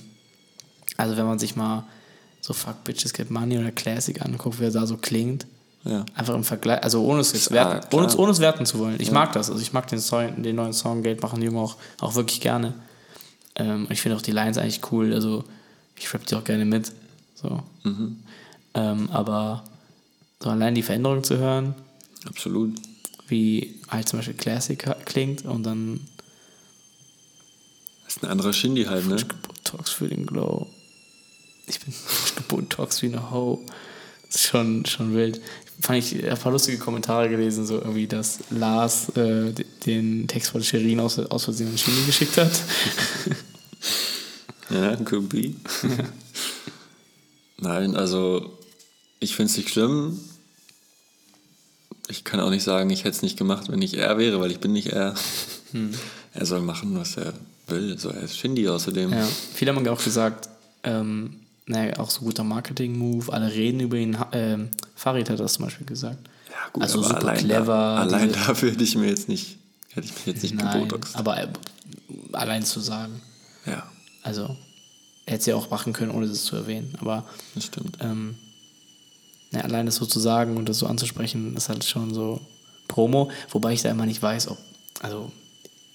Also wenn man sich mal so Fuck Bitches Get Money oder Classic anguckt, wie er da so klingt.
Ja.
Einfach im Vergleich, also ohne es jetzt
Ja,
werten,
klar.
ohne, es- ohne es werten zu wollen. Ich mag das, also ich mag den, Song, den neuen Song Geld machen die Jungen auch, auch wirklich gerne. Ähm, ich finde auch die Lines eigentlich cool, also ich rap die auch gerne mit. So.
Mhm.
Ähm, aber so allein die Veränderung zu hören,
Absolut.
wie halt zum Beispiel Classic klingt und dann
Das ist ein anderer Shindy halt, ne?
Geburt Talks für den Glow. Ich bin Talks wie eine Ho. Das ist schon, schon wild. Fand ich ein paar lustige Kommentare gelesen, so irgendwie, dass Lars äh, den Text von Sherin aus, aus Versehen an Shindy geschickt hat.
Ja, could be. Nein, also ich finde es nicht schlimm. Ich kann auch nicht sagen, ich hätte es nicht gemacht, wenn ich er wäre, weil ich bin nicht er. Er soll machen, was er will. So, er ist Shindy außerdem.
Ja. Viele haben auch gesagt, ähm, naja, auch so guter Marketing-Move, alle reden über ihn. Ähm, Farid hat das zum Beispiel gesagt.
Ja, gut,
also super
allein
clever.
Da, allein dafür hätte ich mir jetzt nicht, hätte ich mich jetzt nicht
Nein,
gebotoxt.
aber äh, allein zu sagen.
Ja,
Also, hätte es ja auch machen können, ohne das zu erwähnen. Aber
das stimmt.
ähm, ja, allein das so zu sagen und das so anzusprechen, ist halt schon so Promo. Wobei ich da immer nicht weiß, ob, also,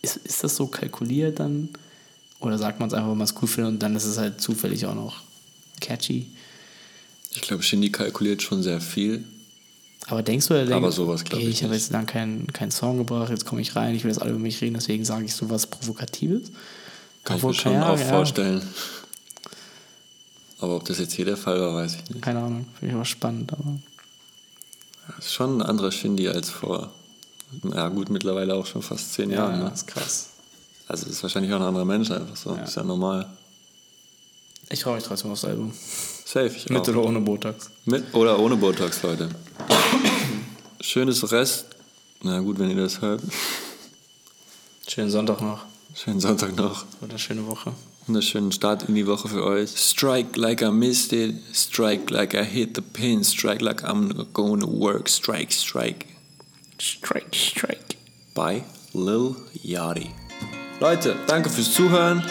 ist, ist das so kalkuliert dann? Oder sagt man es einfach, weil man es cool findet und dann ist es halt zufällig auch noch catchy?
Ich glaube, Shindy kalkuliert schon sehr viel.
Aber denkst du, er denkt,
Aber sowas glaub
okay,
ich
ich habe jetzt lang keinen keinen Song gebracht, jetzt komme ich rein, ich will das alle über mich reden, deswegen sage ich so was Provokatives?
Kann
Obwohl,
ich mir schon auch
ja.
vorstellen. Aber ob das jetzt hier der Fall war, weiß ich nicht.
Keine Ahnung, finde ich aber spannend, aber
Das ist schon ein anderer Shindy als vor, ja gut, mittlerweile auch schon fast zehn Jahren. Ne?
ist krass.
Also ist wahrscheinlich auch ein anderer Mensch einfach so.
Ja.
Ist ja normal.
Ich freue mich trotzdem aufs Album.
Safe, ich
Mit
auch.
oder ohne Botox.
Mit oder ohne Botox, Leute. Schönes Rest. Na gut, wenn ihr das hört.
Schönen Sonntag noch.
Schönen Sonntag noch.
Oder schöne Woche.
Wunderschönen Start in die Woche für euch. Strike like I missed it. Strike like I hit the pin. Strike like I'm going to work. Strike, strike.
Strike, strike.
By Lil Yachty. Leute, danke fürs Zuhören.